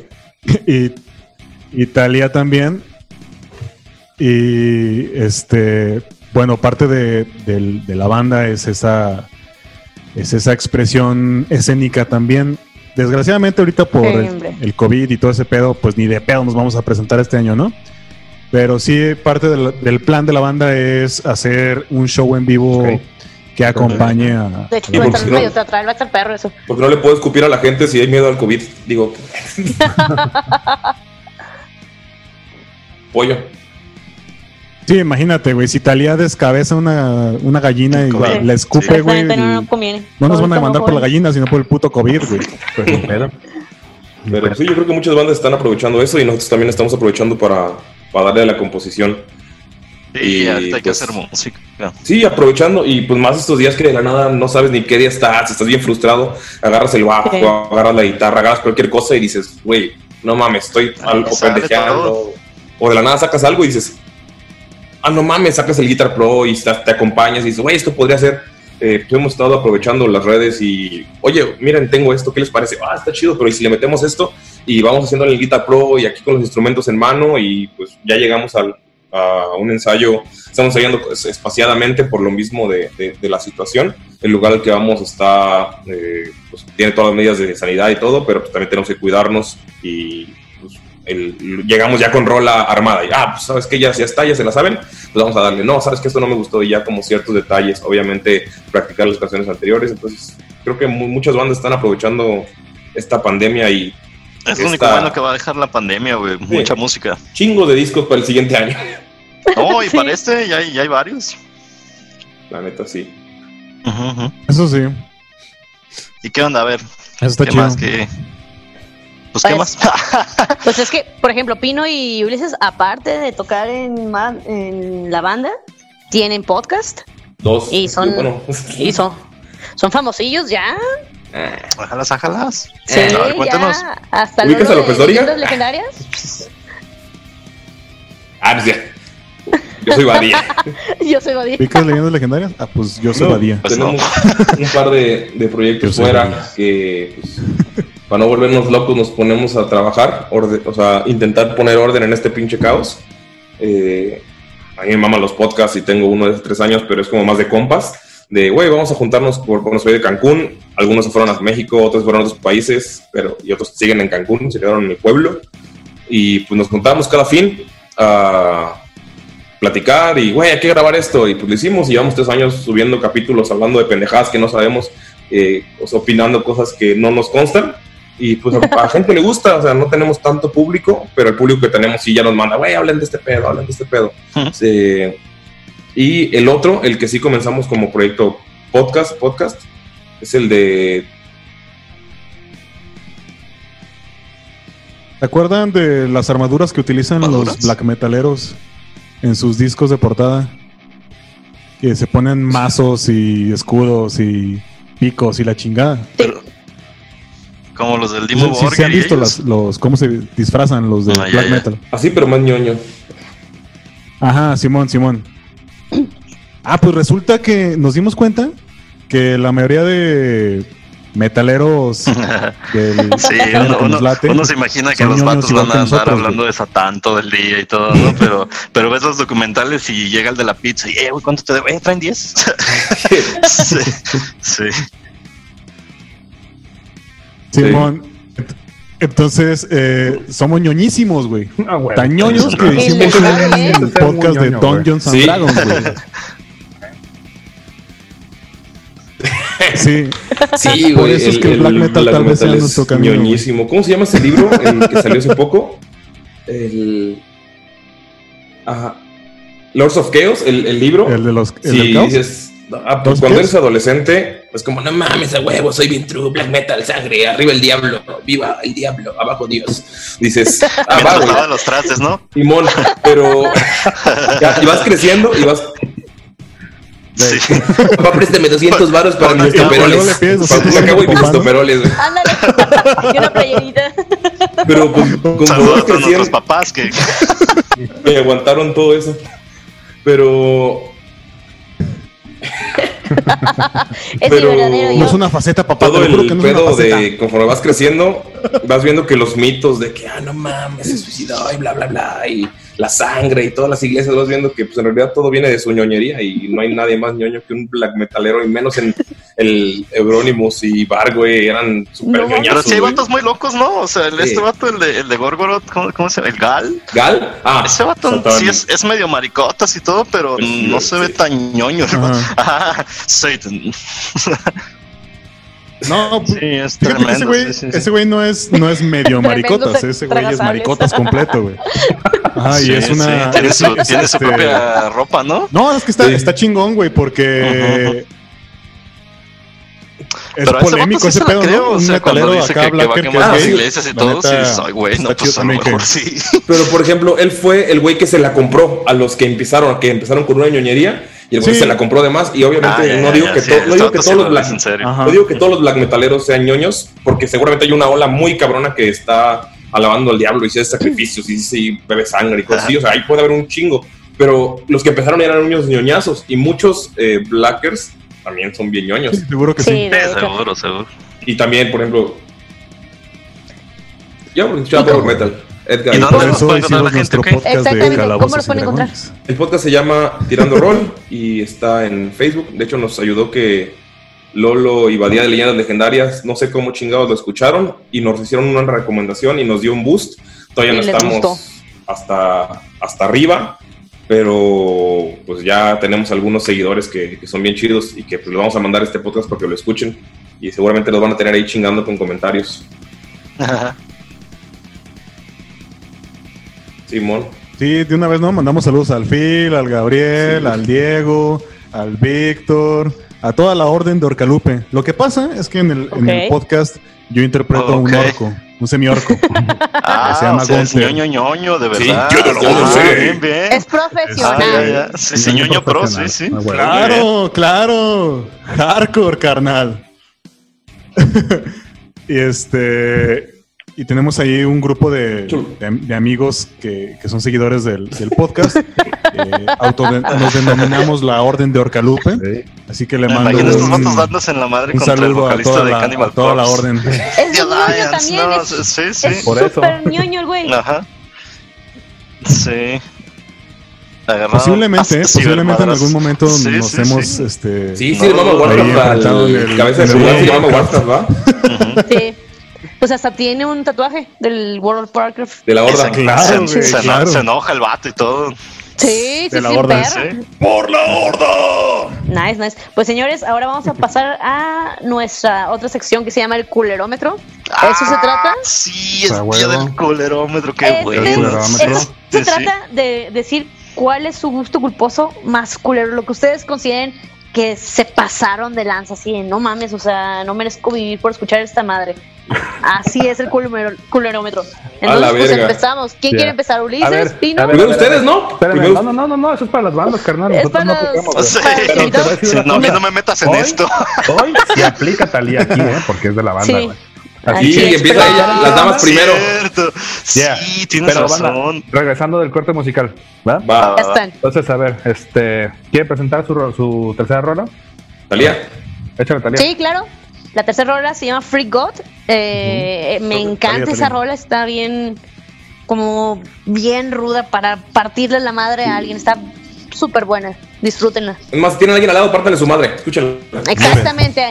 y Italia también. Y este, bueno, parte de, la banda es esa, es esa expresión escénica también. Desgraciadamente ahorita por Sí, el, el COVID y todo ese pedo, pues ni de pedo nos vamos a presentar este año, ¿no? Pero sí, parte del, del plan de la banda es hacer un show en vivo que acompañe a... De hecho, va a porque estar si no- medio teatral, va a estar perro eso. Porque no le puedo escupir a la gente si hay miedo al COVID. Digo, [laughs] pollo. Sí, imagínate, güey, si Talía descabeza una, una gallina y la escupe, güey. No, conviene. Nos van a demandar por la gallina, sino por el puto COVID, güey. Pues pedo. [laughs] Pero sí, yo creo que muchas bandas están aprovechando eso y nosotros también estamos aprovechando para, para darle a la composición. Y Y, ahorita hay que pues, hacer música. Sí, aprovechando y pues más estos días que de la nada no sabes ni qué día estás, estás bien frustrado, agarras el bajo, Sí. agarras la guitarra, agarras cualquier cosa y dices, güey, no mames, estoy algo pendejeando. O de la nada sacas algo y dices, ah, no mames, sacas el Guitar Pro y estás- te acompañas y dices, güey, esto podría ser. Eh, pues hemos estado aprovechando las redes y, oye, miren, tengo esto, ¿qué les parece? Ah, está chido, pero ¿y si le metemos esto? Y vamos haciendo el Guitar Pro y aquí con los instrumentos en mano y pues ya llegamos al, a un ensayo, estamos ensayando pues, espaciadamente por lo mismo de, de- de la situación. El lugar al que vamos está, eh, pues, tiene todas las medidas de sanidad y todo, pero pues, también tenemos que cuidarnos y pues, el- llegamos ya con rola armada. Y, ah, pues sabes que ya, ya está, ya se la saben, pues vamos a darle. No, sabes que esto no me gustó y ya como ciertos detalles, obviamente practicar las canciones anteriores. Entonces creo que mu- muchas bandas están aprovechando esta pandemia y Es lo único bueno que va a dejar la pandemia, güey. Mucha música. chingo de discos para el siguiente año. [laughs] No, y Sí. para este ya hay, ya hay varios. La neta, sí. Eso sí. ¿Y qué onda? A ver, Eso está ¿qué chido. más? ¿Qué... Pues, ¿qué Pues- más? [laughs] Pues es que, por ejemplo, Pino y Ulises, aparte de tocar en, en la banda, tienen podcast Dos. Y son- Bueno, [laughs] y son, son famosillos ya. Ájalas, ájalas. Sí, Eh, a ver, cuéntanos. ya. Hasta ¿Ubicas a López? Leyendas legendarias. ah, pues ya. Yo soy Badía. [laughs] Yo soy Badía. ¿Picas leyendas legendarias? Ah, pues yo soy No, Badía. Pues tenemos un par de, proyectos fuera que, pues, para no volvernos locos, nos ponemos a trabajar, orde- o sea, intentar poner orden en este pinche caos. Eh, a mí me maman los podcasts y tengo uno de hace tres años, pero es como más de compas. De, güey, vamos a juntarnos por, bueno, soy de Cancún, algunos se fueron a México, otros fueron a otros países, pero y otros siguen en Cancún, se quedaron en mi pueblo. Y pues nos juntamos cada fin a platicar y, güey, hay que grabar esto. Y pues lo hicimos y llevamos tres años subiendo capítulos hablando de pendejadas que no sabemos, eh, opinando cosas que no nos constan. Y pues a, a gente le gusta, o sea, no tenemos tanto público, pero el público que tenemos sí ya nos manda, güey, hablen de este pedo, hablen de este pedo. Ujú. Eh, y el otro, el que sí comenzamos como proyecto podcast, podcast, es el de ¿Se acuerdan de las armaduras que utilizan los black metaleros en sus discos de portada? Que se ponen mazos y escudos y picos y la chingada. Como los del Dimo sí, se han visto las- los cómo se disfrazan los de Ah, ya, black ya. metal. así, pero más ñoño. Ajá, Simón, Simón. Ah, pues resulta que nos dimos cuenta que la mayoría de, metaleros del Sí, uno, que nos uno- late, uno se imagina que los vatos van a andar nosotros, hablando de Satán todo el día y todo, ¿no? Pero, pero ves los documentales y llega el de la pizza y, eh, ¿cuánto te debo? Eh, ¿traen 10? sí, sí. Simón. Ent- Entonces, eh, somos ñoñísimos, güey. Ah. Tan ñoños que hicimos un podcast de. Dungeons and Sí. Dragons, güey. Sí, Sí, Por güey. eso es que el black metal tal vez sea metal es nuestro camino, güey. ñoñísimo. ¿Cómo se llama ese libro? El que salió hace poco. El. Ajá. Lords of Chaos, el, el libro. el de los el Sí, del caos. dices, ah, pues ¿Los cuando eres adolescente, es como, no mames, a huevo, soy bien true, black metal, sangre, arriba el diablo, viva el diablo, abajo Dios. Dices, [laughs] ah, va, los trastes, ¿no? Simón, pero [laughs] ya, y vas creciendo y vas, Sí. [laughs] papá, préstame 200 varos para mis toperoles. le pides Para 200 me acabo y a tu mis papá, toperoles, güey. Ándale. y una playerita. Pero con, con vas Saludos a nuestros papás que [laughs] me aguantaron todo eso. Pero Es Pero- el verdadero No es una faceta, papá. todo el que no pedo de conforme vas creciendo, vas viendo que los mitos de que, ah, no mames, se suicidó y bla, bla, bla, y la sangre y todas las iglesias, vas viendo que pues en realidad todo viene de su ñoñería y no hay nadie más ñoño que un black metalero y menos en el Euronymous y Bar, güey, eran super No, Pero sí hay vatos muy locos, ¿no? O sea, el, Sí. este vato, el de, el de Gorgoroth, ¿cómo, cómo se llama? ¿El Gal? ¿Gal? Ah, Ese vato sí es, es medio maricotas y todo, pero Pues sí, no se ve tan ñoño. vato. Ajá. [laughs] Ajá, Satan. [laughs] No, Sí, es que tremendo. ese güey, sí, sí, sí. ese güey no es, no es medio maricotas, se- ese güey es maricotas completo, güey. [laughs] Ajá, y es una. sí, tiene su, es tiene su este- propia ropa, ¿no? No, es que está, Sí. está chingón, güey, porque. Es Pero ese polémico vato ese se la pedo, creo, ¿no? o Un sea, cuando metalero dice acá, que, que va a quemar Ah, las iglesias y todo, neta, sí, soy güey, no, pues chido a lo mejor que- sí. Pero por ejemplo, él fue el güey que se la compró a los que empezaron, que empezaron con una ñoñería y el güey Sí. se la compró de más. Y obviamente Ah, no ya, digo ya, que, sí, no digo que todos lo los black, dice en serio. Ajá. no digo que todos los black metaleros sean ñoños, porque seguramente hay una ola muy cabrona que está alabando al diablo y hace sacrificios y bebe sangre y cosas así. O sea, ahí puede haber un chingo. Pero los que empezaron eran unos ñoñazos y muchos eh, blackers también son bien ñoños. Sí, seguro que Sí, seguro, seguro. Y también, por ejemplo, ya por escuchar Power Metal. Edgar. ¿Y dónde. El podcast se llama Tirando Rol y está en Facebook. De hecho, nos ayudó que Lolo y Badía de Leyendas Legendarias, no sé cómo chingados lo escucharon y nos hicieron una recomendación y nos dio un boost. Todavía Y no estamos hasta, hasta arriba, pero pues ya tenemos algunos seguidores que, que son bien chidos y que pues, les vamos a mandar este podcast para que lo escuchen y seguramente los van a tener ahí chingando con comentarios. [laughs] Simón. Sí, de una vez, ¿no? Mandamos saludos al Phil, al Gabriel, al Diego, al Víctor, a toda la orden de Orcalupe. Lo que pasa es que en el, en el Ok. podcast yo interpreto a un orco, un semiorco. [laughs] Ah, se llama o sea, es ñoño ñoño, de Sí, verdad. yo no lo Ah, sé. Bien, bien. Es Ah, profesional. ya, ya. Sí, sí, ñoño pro, sí, sí. Ah, bueno. Claro, claro. Hardcore, carnal. [laughs] y este. Y tenemos ahí un grupo de, de- de amigos que, que son seguidores del, del podcast. [laughs] Eh, autoden- nos denominamos la Orden de Orcalupe. Sí. Así que le Me mando un, vatos dándose en la madre un contra el saludo a vocalista toda, de la, a toda la orden. Es The ñoño Alliance, también. no, es sí, sí. es Por eso. súper ñoño el güey. Ajá. Sí. Agarrado Posiblemente, posiblemente en algún momento Sí, nos sí, hemos sí. este Sí, sí, Warcraft al el- cabeza de. Sí. Pues hasta tiene un tatuaje del World of Warcraft. De la horda. Claro, se, güey, se eno- claro. se enoja el vato y todo. Sí, sí, De la sí, horda. Sí. ¡Por la horda! Nice, nice. Pues señores, ahora vamos a pasar a nuestra otra sección que se llama el culerómetro. ¿Eso se trata? Ah, Sí, es A día del colerómetro, qué Este- bueno. culerómetro. se Sí, sí. trata de decir cuál es su gusto culposo más culero, lo que ustedes consideren que se pasaron de lanza, así de no mames, o sea, no merezco vivir por escuchar esta madre. Así es el culerómetro. Entonces, la pues verga. empezamos. ¿Quién quiere empezar? ¿Ulises? A ver, ¿Pino? a ver, Primero a ver, ustedes. ¿no? No, no, no, no, eso es para las bandas, carnal. Es para no me metas en Hoy- esto. Hoy sí aplica Talía aquí, ¿eh? Porque es de la banda, Así Sí, empieza ella, las damas primero. Cierto. Yeah. Sí, tienes Pero, banda, razón. regresando del corte musical, ¿verdad? Va. Entonces, a ver, este, ¿quiere presentar su, su tercera rola? Talía. Échale, Talía. Sí, claro. La tercera rola se llama Free God. Eh, Me encanta esa rola, está bien, como bien ruda para partirle la madre a alguien. Está súper buena, disfrútenla. Es más, si tienen a alguien al lado, pártanle su madre. Escúchenlo. Exactamente.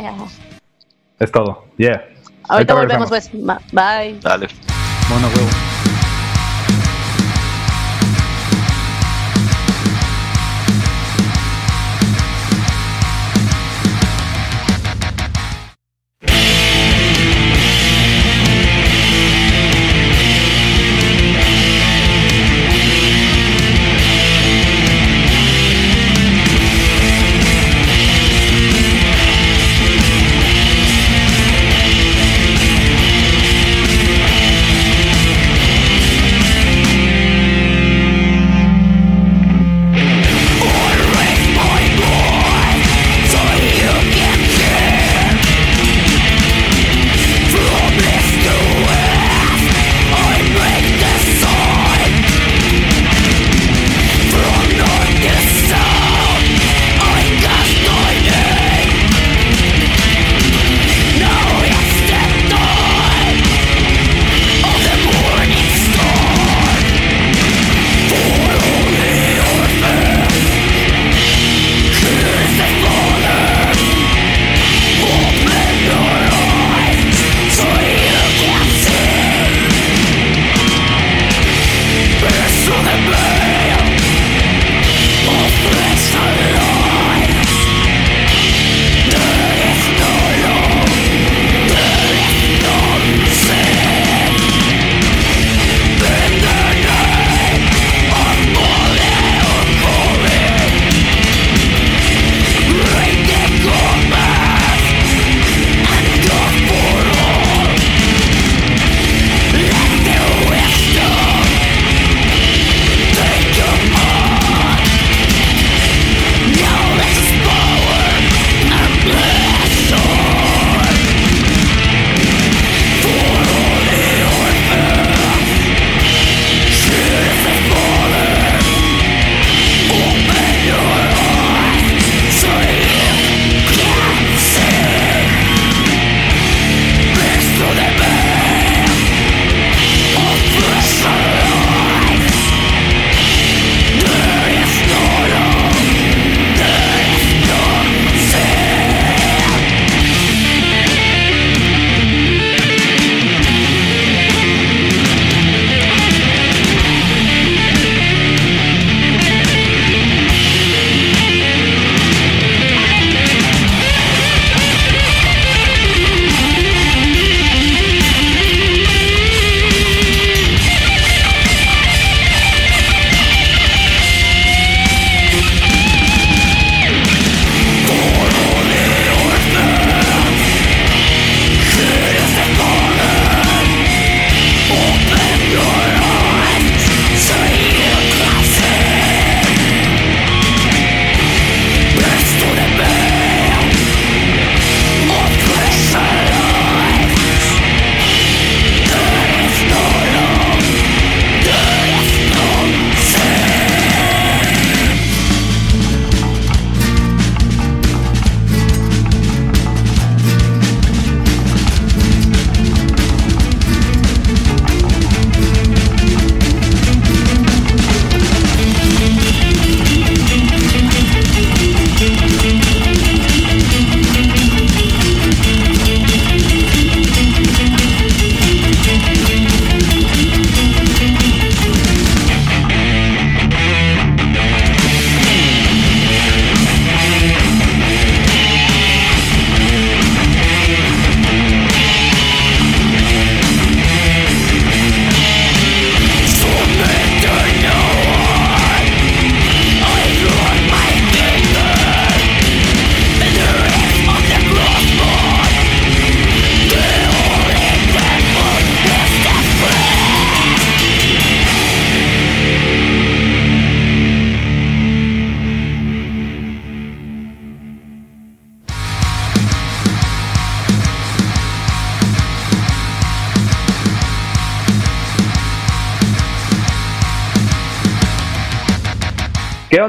Es todo. Yeah. Ahorita volvemos, pues. Ma- Bye. Dale. Bueno, huevo.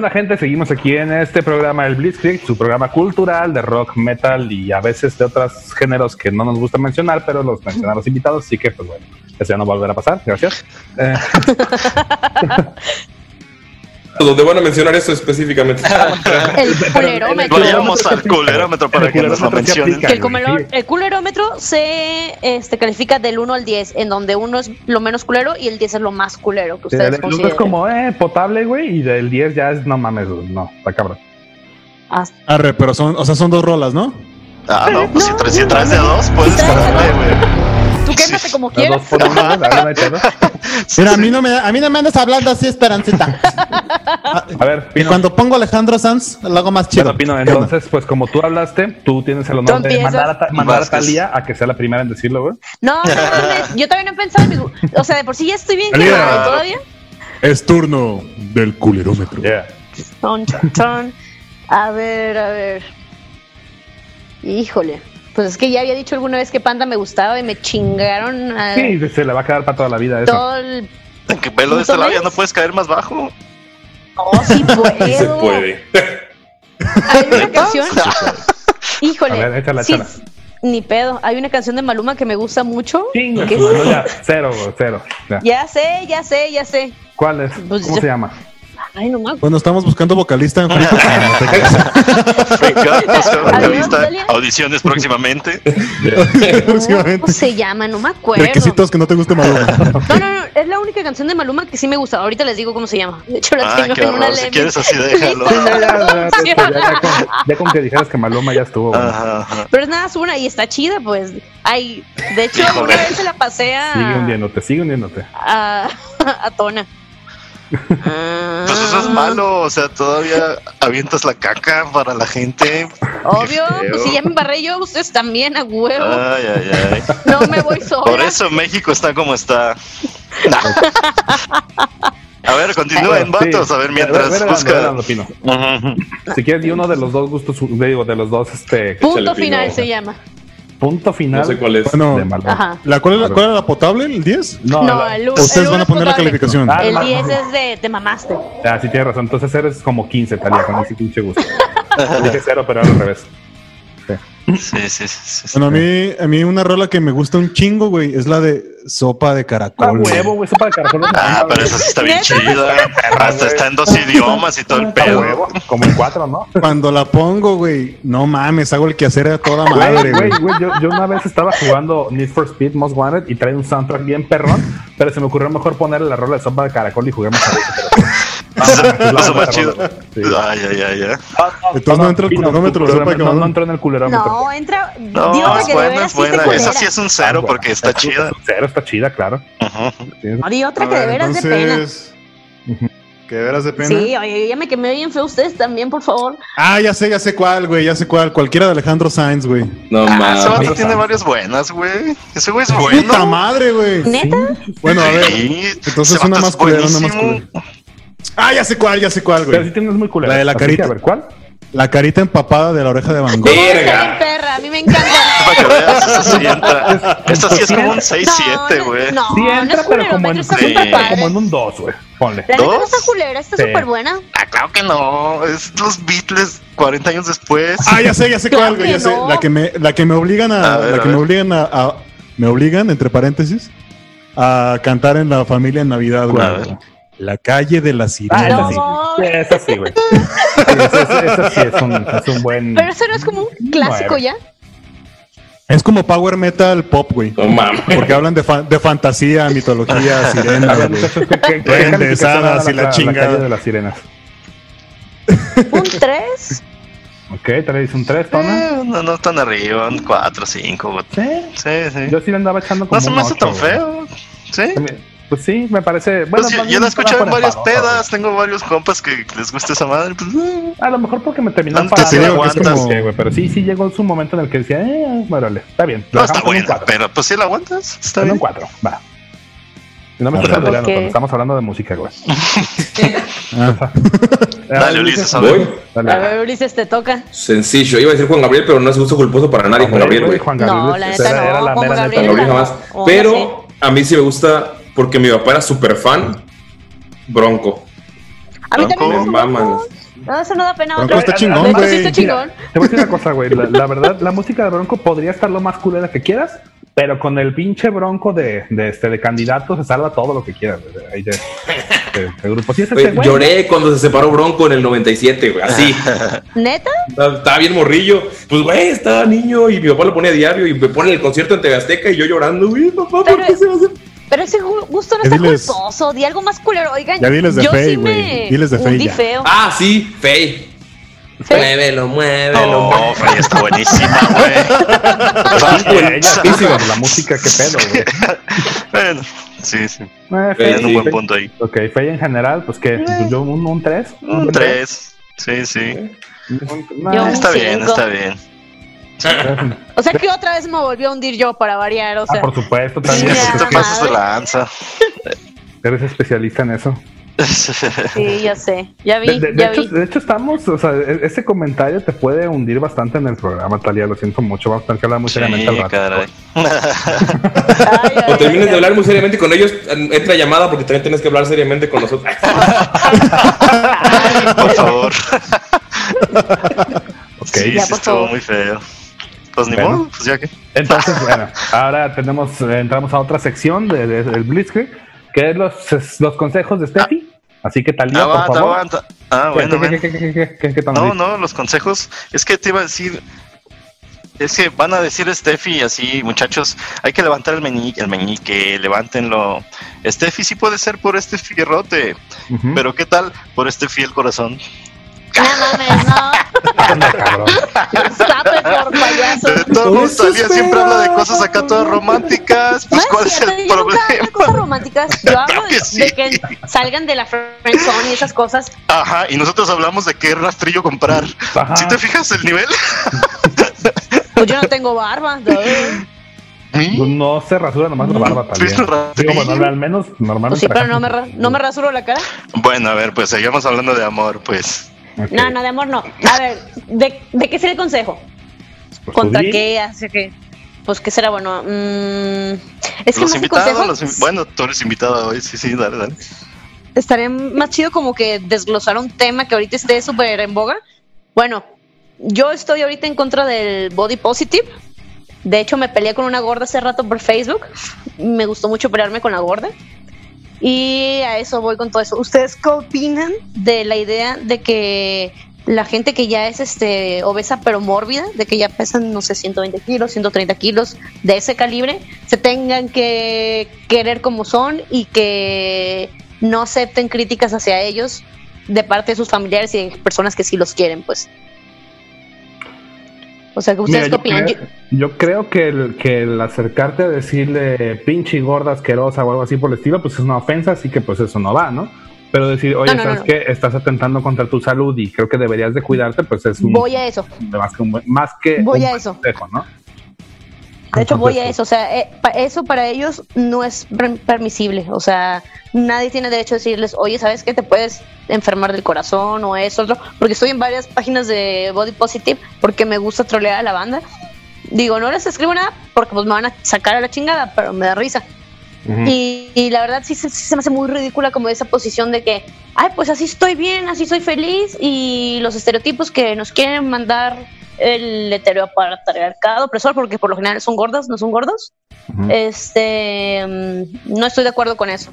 Onda, gente? Seguimos aquí en este programa El Blitzkrieg, su programa cultural de rock, metal y a veces de otros géneros que no nos gusta mencionar, pero los mencionan los invitados, así que, pues bueno, eso ya no va a volver a pasar. Gracias. Eh, [laughs] Donde van a mencionar eso específicamente. [laughs] El culerómetro. Vayamos al culerómetro para que nos lo mencionen. Que el, el culerómetro se este, califica del 1 al 10, en donde 1 es lo menos culero y el 10 es lo más culero que ustedes el uno consideren. es como, eh, potable, güey, y del 10 ya es, no mames, no, está cabrón. Hasta- Arre, pero son, o sea, son dos rolas, ¿no? Ah, no, pues si No, si traes de a dos, puedes dos. güey. Tú quémate como dos quieras. [laughs] Mira, a mí no me, a mí no me andas hablando así, Esperancita. A ver, Y Pino, cuando pongo Alejandro Sanz, lo hago más chido. bueno, Pino, entonces, pues como tú hablaste, tú tienes el honor de mandar a, Ta- mandar a. Talía a que sea la primera en decirlo, güey. No, no, no, yo todavía no he pensado en O sea, de por sí ya estoy bien Talía. quemada todavía. Es turno del culerómetro. Yeah. Ton, ton, ton. A ver, a ver. Híjole. Pues es que ya había dicho alguna vez que Panda me gustaba y me chingaron a Sí, se le va a quedar para toda la vida eso. todo el. Que velo de este lado, no puedes caer más bajo. Oh, sí puedo. [laughs] Sí se puede. Hay una canción. [laughs] Híjole. A ver, échala, sí, échala. ni pedo. Hay una canción de Maluma que me gusta mucho. Que- ya, cero, cero. Ya. Ya sé, ya sé, ya sé. ¿Cuál es? Pues ¿Cómo se llama? Ay, no Bueno, estamos buscando vocalista en Facebook. No te creas. Freak Out, busca Adiós, vocalista. Audiciones próximamente. [laughs] Próximamente. ¿Cómo se llama? No me acuerdo. Requisitos que no te guste Maluma. [laughs] No, no, no. Es la única canción de Maluma que sí me gusta. Ahorita les digo cómo se llama. De hecho, la Ah, tengo en una horror. Si leve- quieres así, déjalo. Sí, ya, ya, ya, ya, ya, ya con, ya con que dijeras que Maluma ya estuvo. güey. Ajá, ajá. Pero es nada, es una y está chida, pues. Ay, de hecho, Híjole. una vez se la pasé a. Sigue hundiéndote, sigue hundiéndote. a, [laughs] a Tona. Ah, Pues eso es malo, o sea, todavía avientas la caca para la gente. Obvio, Qué pues si ya me embarré yo, ustedes también, a huevo. Ay, ay, ay. No me voy sola. Por eso México está como está. A ver, continúen, Sí. vatos. A ver, Ve- mientras busca. Si quieres, di uno de los dos gustos, digo, de los dos, este, Punto final se llama. Punto final No sé cuál es. Bueno, de Maluma. Ajá. ¿la, cuál, era, ¿Cuál era la potable? ¿El 10? No, No, la- el Ustedes el van a poner la calificación. Ah, El no, 10 no. es de te mamaste. Ah, sí tienes razón. Entonces eres como 15, Talia, con ese pinche gusto. [laughs] Dije cero, pero al revés. Sí, sí, sí. sí, sí. Bueno, a mí, a mí una rola que me gusta un chingo, güey, es la de Sopa de Ah, Caracol. güey. huevo, güey, eso para caracol. Ah, pero esa sí está bien chida. Hasta está en dos idiomas y todo el pedo. huevo, como en cuatro, ¿no? Cuando la pongo, güey, no mames, hago el quehacer a toda madre, güey, yo, yo una vez estaba jugando Need for Speed Most Wanted y trae un soundtrack bien perrón, pero se me ocurrió mejor ponerle la rola de sopa de caracol y juguemos a [laughs] eso. más chido. Sí. Ay, ay, ay, ay. Entonces no entra el culerómetro, sopa de no, entró en el culerómetro. No, entra. No, es que de buena, es buena. Esa sí es un cero porque está chida. Cero está chida, claro. Di otra que de ver, veras de pena. ¿Que de veras de pena? Sí, oye, ya me quemé bien feo ustedes también, por favor. Ah, ya sé, ya sé cuál, güey, ya sé cuál. Cualquiera de Alejandro Sainz, güey. No Ah, ese vato mames. tiene varias buenas, güey. Ese güey es ¡Puta bueno. madre, güey! ¿Neta? Bueno, a ver. Entonces una más culera, una más culera. Ah, ya sé cuál, ya sé cuál, Pero sí güey. tienes muy culera. La de la que, carita. A ver, ¿cuál? La carita empapada de la oreja de Van Gogh. Verga. perra, a mí me encanta. [laughs] Para que veas, esa sí entra. Sí es como un 6-7, no, güey. No, Sí no entra, es pero como en, sí, como un 2, güey. Ponle. La neta no ¿Dos? está culera, está Sí. súper buena. Ah, claro que no. Es los Beatles 40 años después. Ah, ya sé, ya sé Claro cuál, güey, ya sé. La que me, la que me obligan a, A ver, la a que me obligan a, a- me obligan, entre paréntesis, a cantar en la familia en Navidad, güey. La calle de las Ah, sirenas. esa sí. No. Sí, güey. [laughs] Esa sí es un, es un buen. Pero eso no es como un clásico ya. Es como power metal pop, güey. No mames. Porque hablan de, fa- de fantasía, mitología, [laughs] sirenas, ver, güey. muchachos, ¿qué- qué- qué Duendes, hadas y la chingada. calle de las sirenas. Un 3. Ok, dice un 3, Tona. Eh, no, no tan arriba, un 4, 5. Sí. Sí, sí. Yo sí le andaba echando como No se me hace tan feo. Sí. Pues sí, me parece. Bueno, Pues yo, yo bien la he escuchado en varias pedas, tengo varios compas que les gusta esa madre. Pues, eh, güey. A lo mejor porque me terminó Antes te digo que es enfadando, como- sí, güey, Pero sí, sí llegó su momento en el que decía, eh, órale, está bien. no está buena, pero pues si la aguantas, está En un bien. 4, va. No me estás cuando estamos hablando de música, güey. [laughs] Ah, Dale, Ulises, a Voy. ver. Dale. A ver, Ulises, te toca. Sencillo. Iba a decir Juan Gabriel, pero no es gusto culposo para nadie Juan Gabriel, güey. Juan Gabriel, No, la neta era no, la Juan Gabriel jamás. Pero a mí sí me gusta porque mi papá era súper fan. Bronco. A mí también Bronco. me maman. No, eso no da pena. Bronco otra está vez. chingón, güey. sí está Mira, chingón. te voy a decir una cosa, güey. La, la verdad, la [laughs] música de Bronco podría estar lo más culera que quieras, pero con el pinche Bronco de, de, este, de candidato se salva todo lo que quieras. ahí de, de- de grupo. Sí, es Güey, ese güey. lloré cuando se separó Bronco en el 97, güey. Así. [laughs] ¿Neta? Estaba estaba bien morrillo. Pues, güey, estaba niño y mi papá lo pone a diario y me pone el concierto en TV Azteca y yo llorando, güey, papá, ¿por Pero- qué se va a hacer? Pero ese gu- gusto no está diles- culposo. Di algo más culero. Oigan, Ya diles de yo Fey, sí güey. me Diles de Fey hundí ya. feo. Ah, sí, Fey. Fey. Muévelo, muévelo. No, muévelo. Frey está buenísima, güey. [laughs] Sí, sí, güey, la música, qué pedo, güey. [laughs] Bueno, sí, sí. Eh, Fey, Tienen un sí. buen punto ahí. Ok, Fey en general, pues que yo un, un 3. Un 3. Sí, sí. Un Está bien, cinco. está bien. [laughs] O sea que otra vez me volvió a hundir yo para variar. O Ah, sea, por supuesto, también. Sí te es que pasas de lanza. [laughs] eres especialista en eso. sí, ya sé. Ya vi, De, de- de ya hecho, vi. de hecho, estamos, o sea, e- ese comentario te puede hundir bastante en el programa, Talia. Lo siento mucho. Vamos a tener que hablar muy Sí, seriamente al rato. caray. Ay, Cuando ay, termines ay, de hablar muy seriamente con ellos, en- entra llamada porque también tienes que hablar seriamente con nosotros. Por favor. Ok. [laughs] Sí, Ya, por estuvo favor. muy feo. Pues ni Bueno. modo, pues ya que. Entonces, [laughs] bueno, ahora tenemos, entramos a otra sección de- de- del Blitzkrieg, que es los, es los consejos de Steffi. Así que por favor. aguanta. Ah, ¿Qué- bueno, qué- qué- No, no, los consejos. Es que te iba a decir. Es que van a decir Steffi así, muchachos, hay que levantar el meñique, el meñique, levántenlo. Steffi sí puede ser por este fierrote, pero ¿qué tal por este fiel corazón? No mames, no. Sape por payaso. De todos Talía siempre habla de cosas acá todas románticas. Pues, No ¿cuál es el yo nunca hablo de problema? cosas románticas. Yo [laughs] hablo Claro que de, sí. de que salgan de la friendzone y esas cosas. Ajá, y nosotros hablamos de qué rastrillo comprar. Ajá. ¿Sí te fijas el nivel? [laughs] Pues yo no tengo barba. ¿no? No se rasura nomás la barba también. rastrillo. Digo, bueno, al menos normalmente. Pues sí, pero no me, no me rasuro la cara. Bueno, a ver, pues seguimos hablando de amor, pues. Ok. No, no, de amor no. A ver, ¿de, de qué sería el consejo? Pues ¿Contra tú di. qué? Hace que. Pues qué será bueno. Mm, es que Los más que invitados, consejo, los bueno, tú eres invitada hoy, sí, sí, dale, dale. estaría más chido como que desglosar un tema que ahorita esté súper en boga. Bueno, yo estoy ahorita en contra del body positive. De hecho, me peleé con una gorda hace rato por Facebook. Me gustó mucho pelearme con la gorda. Y a eso voy con todo eso. ¿Ustedes qué opinan de la idea de que la gente que ya es este obesa pero mórbida, de que ya pesan, no sé, 120 kilos, 130 kilos, de ese calibre, se tengan que querer como son y que no acepten críticas hacia ellos de parte de sus familiares y de personas que sí los quieren, pues? O sea, ¿ustedes Mira, qué yo, opinan? creo, yo creo que el, que el acercarte a decirle pinche gorda asquerosa o algo así por el estilo, pues es una ofensa, así que pues eso no va, ¿no? Pero decir, oye, No, no, ¿sabes no. qué? Estás atentando contra tu salud y creo que deberías de cuidarte, pues es un, Voy a eso. más que un buen- más que Voy un a buen eso. consejo, ¿no? De hecho, voy a eso. O sea, eh, pa- eso para ellos no es per- permisible. O sea, nadie tiene derecho a decirles, oye, ¿sabes qué? Te puedes enfermar del corazón o eso, otro. Porque estoy en varias páginas de Body Positive porque me gusta trolear a la banda. Digo, no les escribo nada porque pues me van a sacar a la chingada, pero me da risa. Y, y la verdad sí, se- sí se me hace muy ridícula como esa posición de que, ay, pues así estoy bien, así soy feliz y los estereotipos que nos quieren mandar el heteropatriarcado opresor, porque por lo general son gordas, no son gordos. Este, mm, no estoy de acuerdo con eso.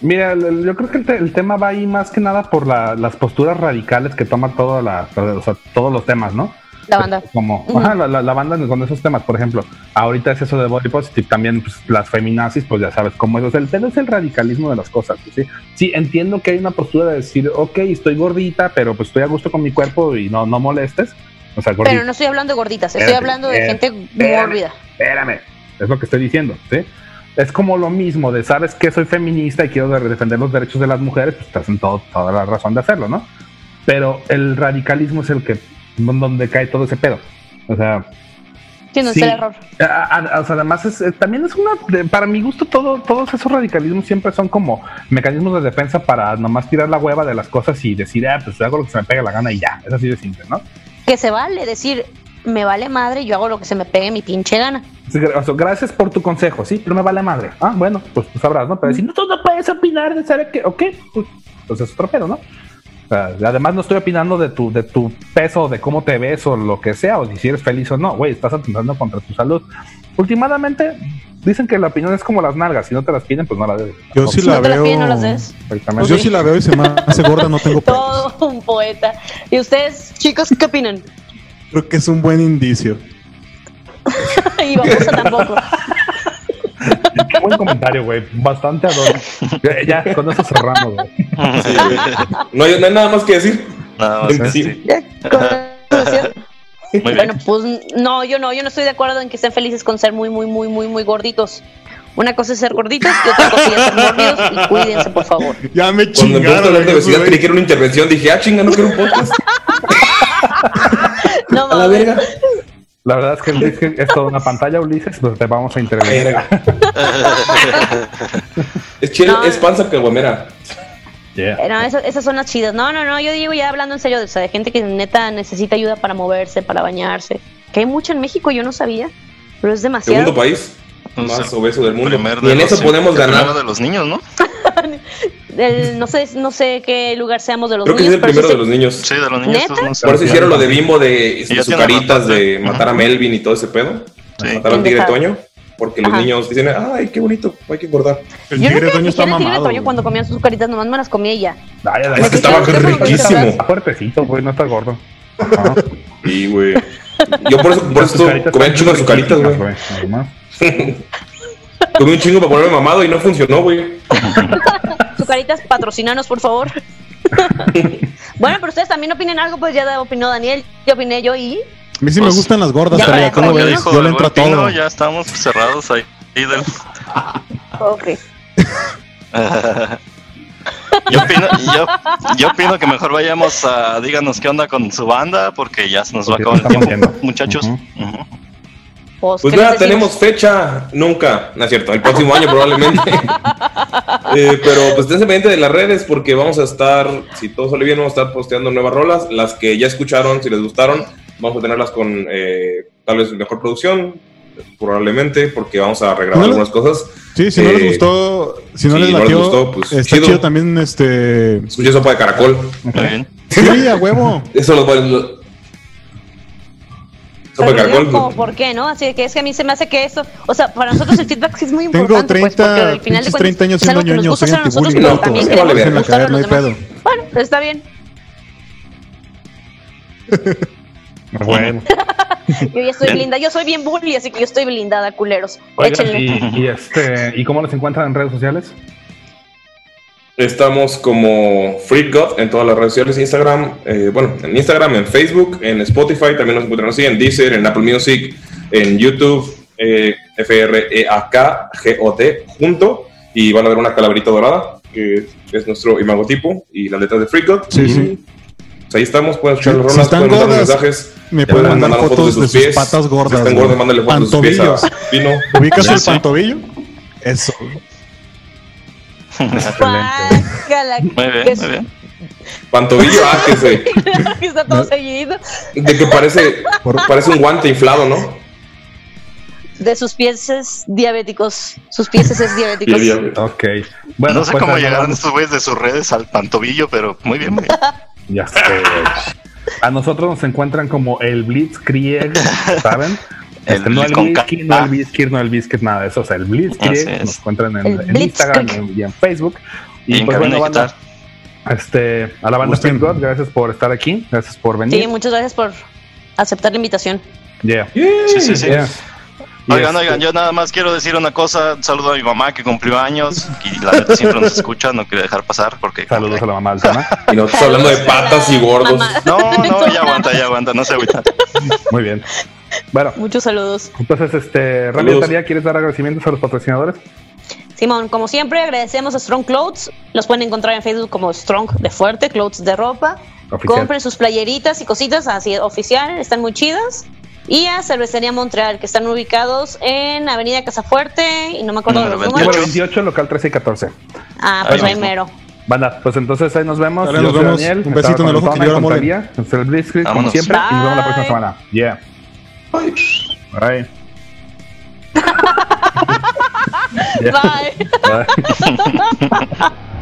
Mira, yo creo que el, te- el tema va ahí más que nada por la- las posturas radicales que toma toda la, o sea, todos los temas, ¿no? La banda. Como, ajá, la, la- la banda con esos temas, por ejemplo, ahorita es eso de body positive, también pues, las feminazis, pues ya sabes cómo es. O sea, el es el radicalismo de las cosas. ¿sí? sí, entiendo que hay una postura de decir, ok, estoy gordita, pero pues estoy a gusto con mi cuerpo y no, no molestes. O sea, gordita. Pero no estoy hablando de gorditas, estoy hablando de gente mórbida. Espérame, es lo que estoy diciendo, ¿sí? Es como lo mismo de, sabes que soy feminista y quiero de- defender los derechos de las mujeres, pues estás en todo, toda la razón de hacerlo, ¿no? Pero el radicalismo es el que, donde cae todo ese pedo. O sea, Que no Sí. es el error. a- a- o sea, además es, eh, también es una, para mi gusto todo, todos esos radicalismos siempre son como mecanismos de defensa para nomás tirar la hueva de las cosas y decir, ah, pues hago lo que se me pegue la gana y ya, es así de simple, ¿no? Que se vale decir, me vale madre, yo hago lo que se me pegue mi pinche gana. Sí, gra- o sea, gracias por tu consejo, sí, pero me vale madre. Ah, bueno, pues tú sabrás, ¿no? Pero decir, no, tú no puedes opinar de saber que, ok, pues, pues es otro pedo, ¿no? Sea, además no estoy opinando de tu, de tu peso, de cómo te ves o lo que sea, o si eres feliz o no, güey, estás atentando contra tu salud. Últimamente dicen que la opinión es como las nalgas, si no te las piden, pues no la debes. Yo sí Si la no te las veo. piden, no las des. Perfectamente. Yo sí la veo y se me hace gorda, no tengo [laughs] pelos. Todo un poeta. ¿Y ustedes, chicos, qué opinan? Creo que es un buen indicio. y vamos a tampoco. Buen comentario, güey. Bastante adoro. Ya, ya, con eso cerramos, güey. Sí, güey. [laughs] no, hay, no hay nada más que decir. Nada más que. Bueno, pues no, yo no, yo no estoy de acuerdo en que estén felices con ser muy, muy, muy, muy, muy gorditos. Una cosa es ser gorditos y otra cosa es ser mórbidos y cuídense, por favor. Ya me Cuando empezó a chingaron. hablar de obesidad, creí que era una intervención. Dije, ah, chinga, no quiero un podcast. [laughs] No A la verga. La verdad es que el disc es toda una pantalla, Ulises, pues te vamos a intervenir. Es chile, No. es panza caguamera. Yeah. Eh, No, esas, esas son las chidas. No, no, no, yo digo ya hablando en serio, o sea, de gente que neta necesita ayuda para moverse, para bañarse. Que hay mucho en México, yo no sabía, pero es demasiado. Segundo país más obeso del mundo. Y en eso podemos ganar. de los niños, ¿no? [laughs] El- no sé, no sé qué lugar seamos de los Creo que es niños, el primero de los sí niños. Sí, de los niños. Por eso hicieron lo de Bimbo de tiene Zucaritas, bastante. de matar a Melvin y todo ese pedo. Sí. Matar al tigre. Toño. Porque los niños dicen, ay, qué bonito, hay que engordar. El Yo tigre Toño está dije el tigre mamado. Toño cuando comían sus caritas, nomás me las comía ya. Ay, ay, Es que estaba riquísimo. Está fuertecito, güey, no está gordo. Ajá. Y, güey. Yo por eso, por eso Sus caritas comía un chingo de azucaritas, güey. riquísimas, Nomás. [laughs] Comí un chingo para ponerme mamado y no funcionó, güey. [laughs] Sucaritas, patrocinanos, por favor. bueno, pero ustedes también opinen algo, pues ya opinó Daniel, ya opiné yo y. A mí sí me Pues, gustan las gordas, ya para ¿Cómo como ves? dijo Yo le entro a todo. Ya estamos cerrados ahí. ahí del- Ok. yo, opino, yo, yo opino que mejor vayamos a díganos qué onda con su banda porque ya se nos va a acabar el tiempo, muchachos. Ujú. Ujú. Pues, Pues ¿qué nada, decimos? tenemos fecha nunca, no es cierto, el próximo año probablemente. [laughs] Eh, pero pues esténse pendientes de las redes porque vamos a estar, si todo sale bien, vamos a estar posteando nuevas rolas. Las que ya escucharon, si les gustaron, vamos a tenerlas con eh, tal vez mejor producción, probablemente, porque vamos a regrabar No algunas cosas. Sí, si no Eh, les gustó, si no sí, les no les gustó, pues, está chido. chido. también este. Escuché sopa de caracol. Sí, a huevo. Eso los lo- caracol. como, ¿por qué, no? Así que es que a mí se me hace que eso, o sea, para nosotros el feedback sí es muy Tengo importante, pues, 30, porque al final de cuentas 30 años siendo que nos ñoño, soy nosotros, antibullying, pero no, también se queremos a no hay pedo. Bueno, está bien. Bueno. [laughs] Yo ya estoy blindada, yo soy bien bully, así que yo estoy blindada, culeros. Oigan, Échenle. y, y este, ¿y cómo los encuentran en redes sociales? Estamos como Freak God en todas las redes sociales, Instagram, eh, bueno, en Instagram, en Facebook, en Spotify, también nos encuentran así, en Deezer, en Apple Music, en YouTube, eh, F-R-E-A-K-G-O-T, junto, y van a ver una calaverita dorada, que es nuestro imagotipo, y las letras de Freak God. Sí, sí. pues ahí estamos, pueden escuchar las si rolas, pueden mandar gordas, mensajes. Me pueden mandar fotos de sus pies. patas gordas. Si están gordas, mándale fotos de sus pies a Pino. ¿Ubicas el pantobillo? Eso. [laughs] Guácala, Muy bien, que muy bien. Pantobillo, ah, que se, [laughs] está todo seguido. de que parece, parece un guante inflado, ¿no? De sus pies es diabéticos. Sus pies es diabéticos. Ok. Bueno, no sé pues, cómo llegaron vamos. estos güeyes de sus redes al pantobillo, pero muy bien. muy bien. Ya sé. A nosotros nos encuentran como el Blitzkrieg, [laughs] ¿saben? El Este, no el Blitz con Blitzkrieg, no el Blitzkrieg, no el Biscuit, nada de eso. O sea, el Blitzkrieg es. nos encuentran en, Instagram Blitzkrieg. y en Facebook. Y, Y pues bueno, banda, este, a la banda. Freak God, gracias por estar aquí, gracias por venir. Sí, muchas gracias por aceptar la invitación. Yeah. Sí, sí, sí. Yeah. Oigan, este, oigan, yo nada más quiero decir una cosa. Un saludo a mi mamá que cumplió años y la neta [laughs] siempre nos escucha. No quería dejar pasar porque. Saludos a la mamá del Tana. Y nosotros hablando de patas y gordos. Mamá. No, no, [laughs] ya aguanta, ya aguanta, no se agüita. Muy bien. Bueno, Muchos saludos. entonces, este, Rami. Talía, ¿quieres dar agradecimientos a los patrocinadores? Simón, como siempre, agradecemos a Strong Clothes. Los pueden encontrar en Facebook como Strong de Fuerte, Clothes de ropa. Oficial. Compren sus playeritas y cositas, así oficial, están muy chidas. Y a Cervecería Montreal, que están ubicados en Avenida Casafuerte, y no me acuerdo de los Número Número números. 28, local 13 y 14. Ah, pues Ahí ahí mero. Banda, pues entonces ahí nos vemos. Dale, Yo nos vemos. Daniel. Un besito en el ojo que con mole. El Blitzkrieg, como siempre. Y nos vemos la próxima Bye. semana. Yeah. Bye. Yeah. [laughs] Bye. [laughs] Bye. [laughs]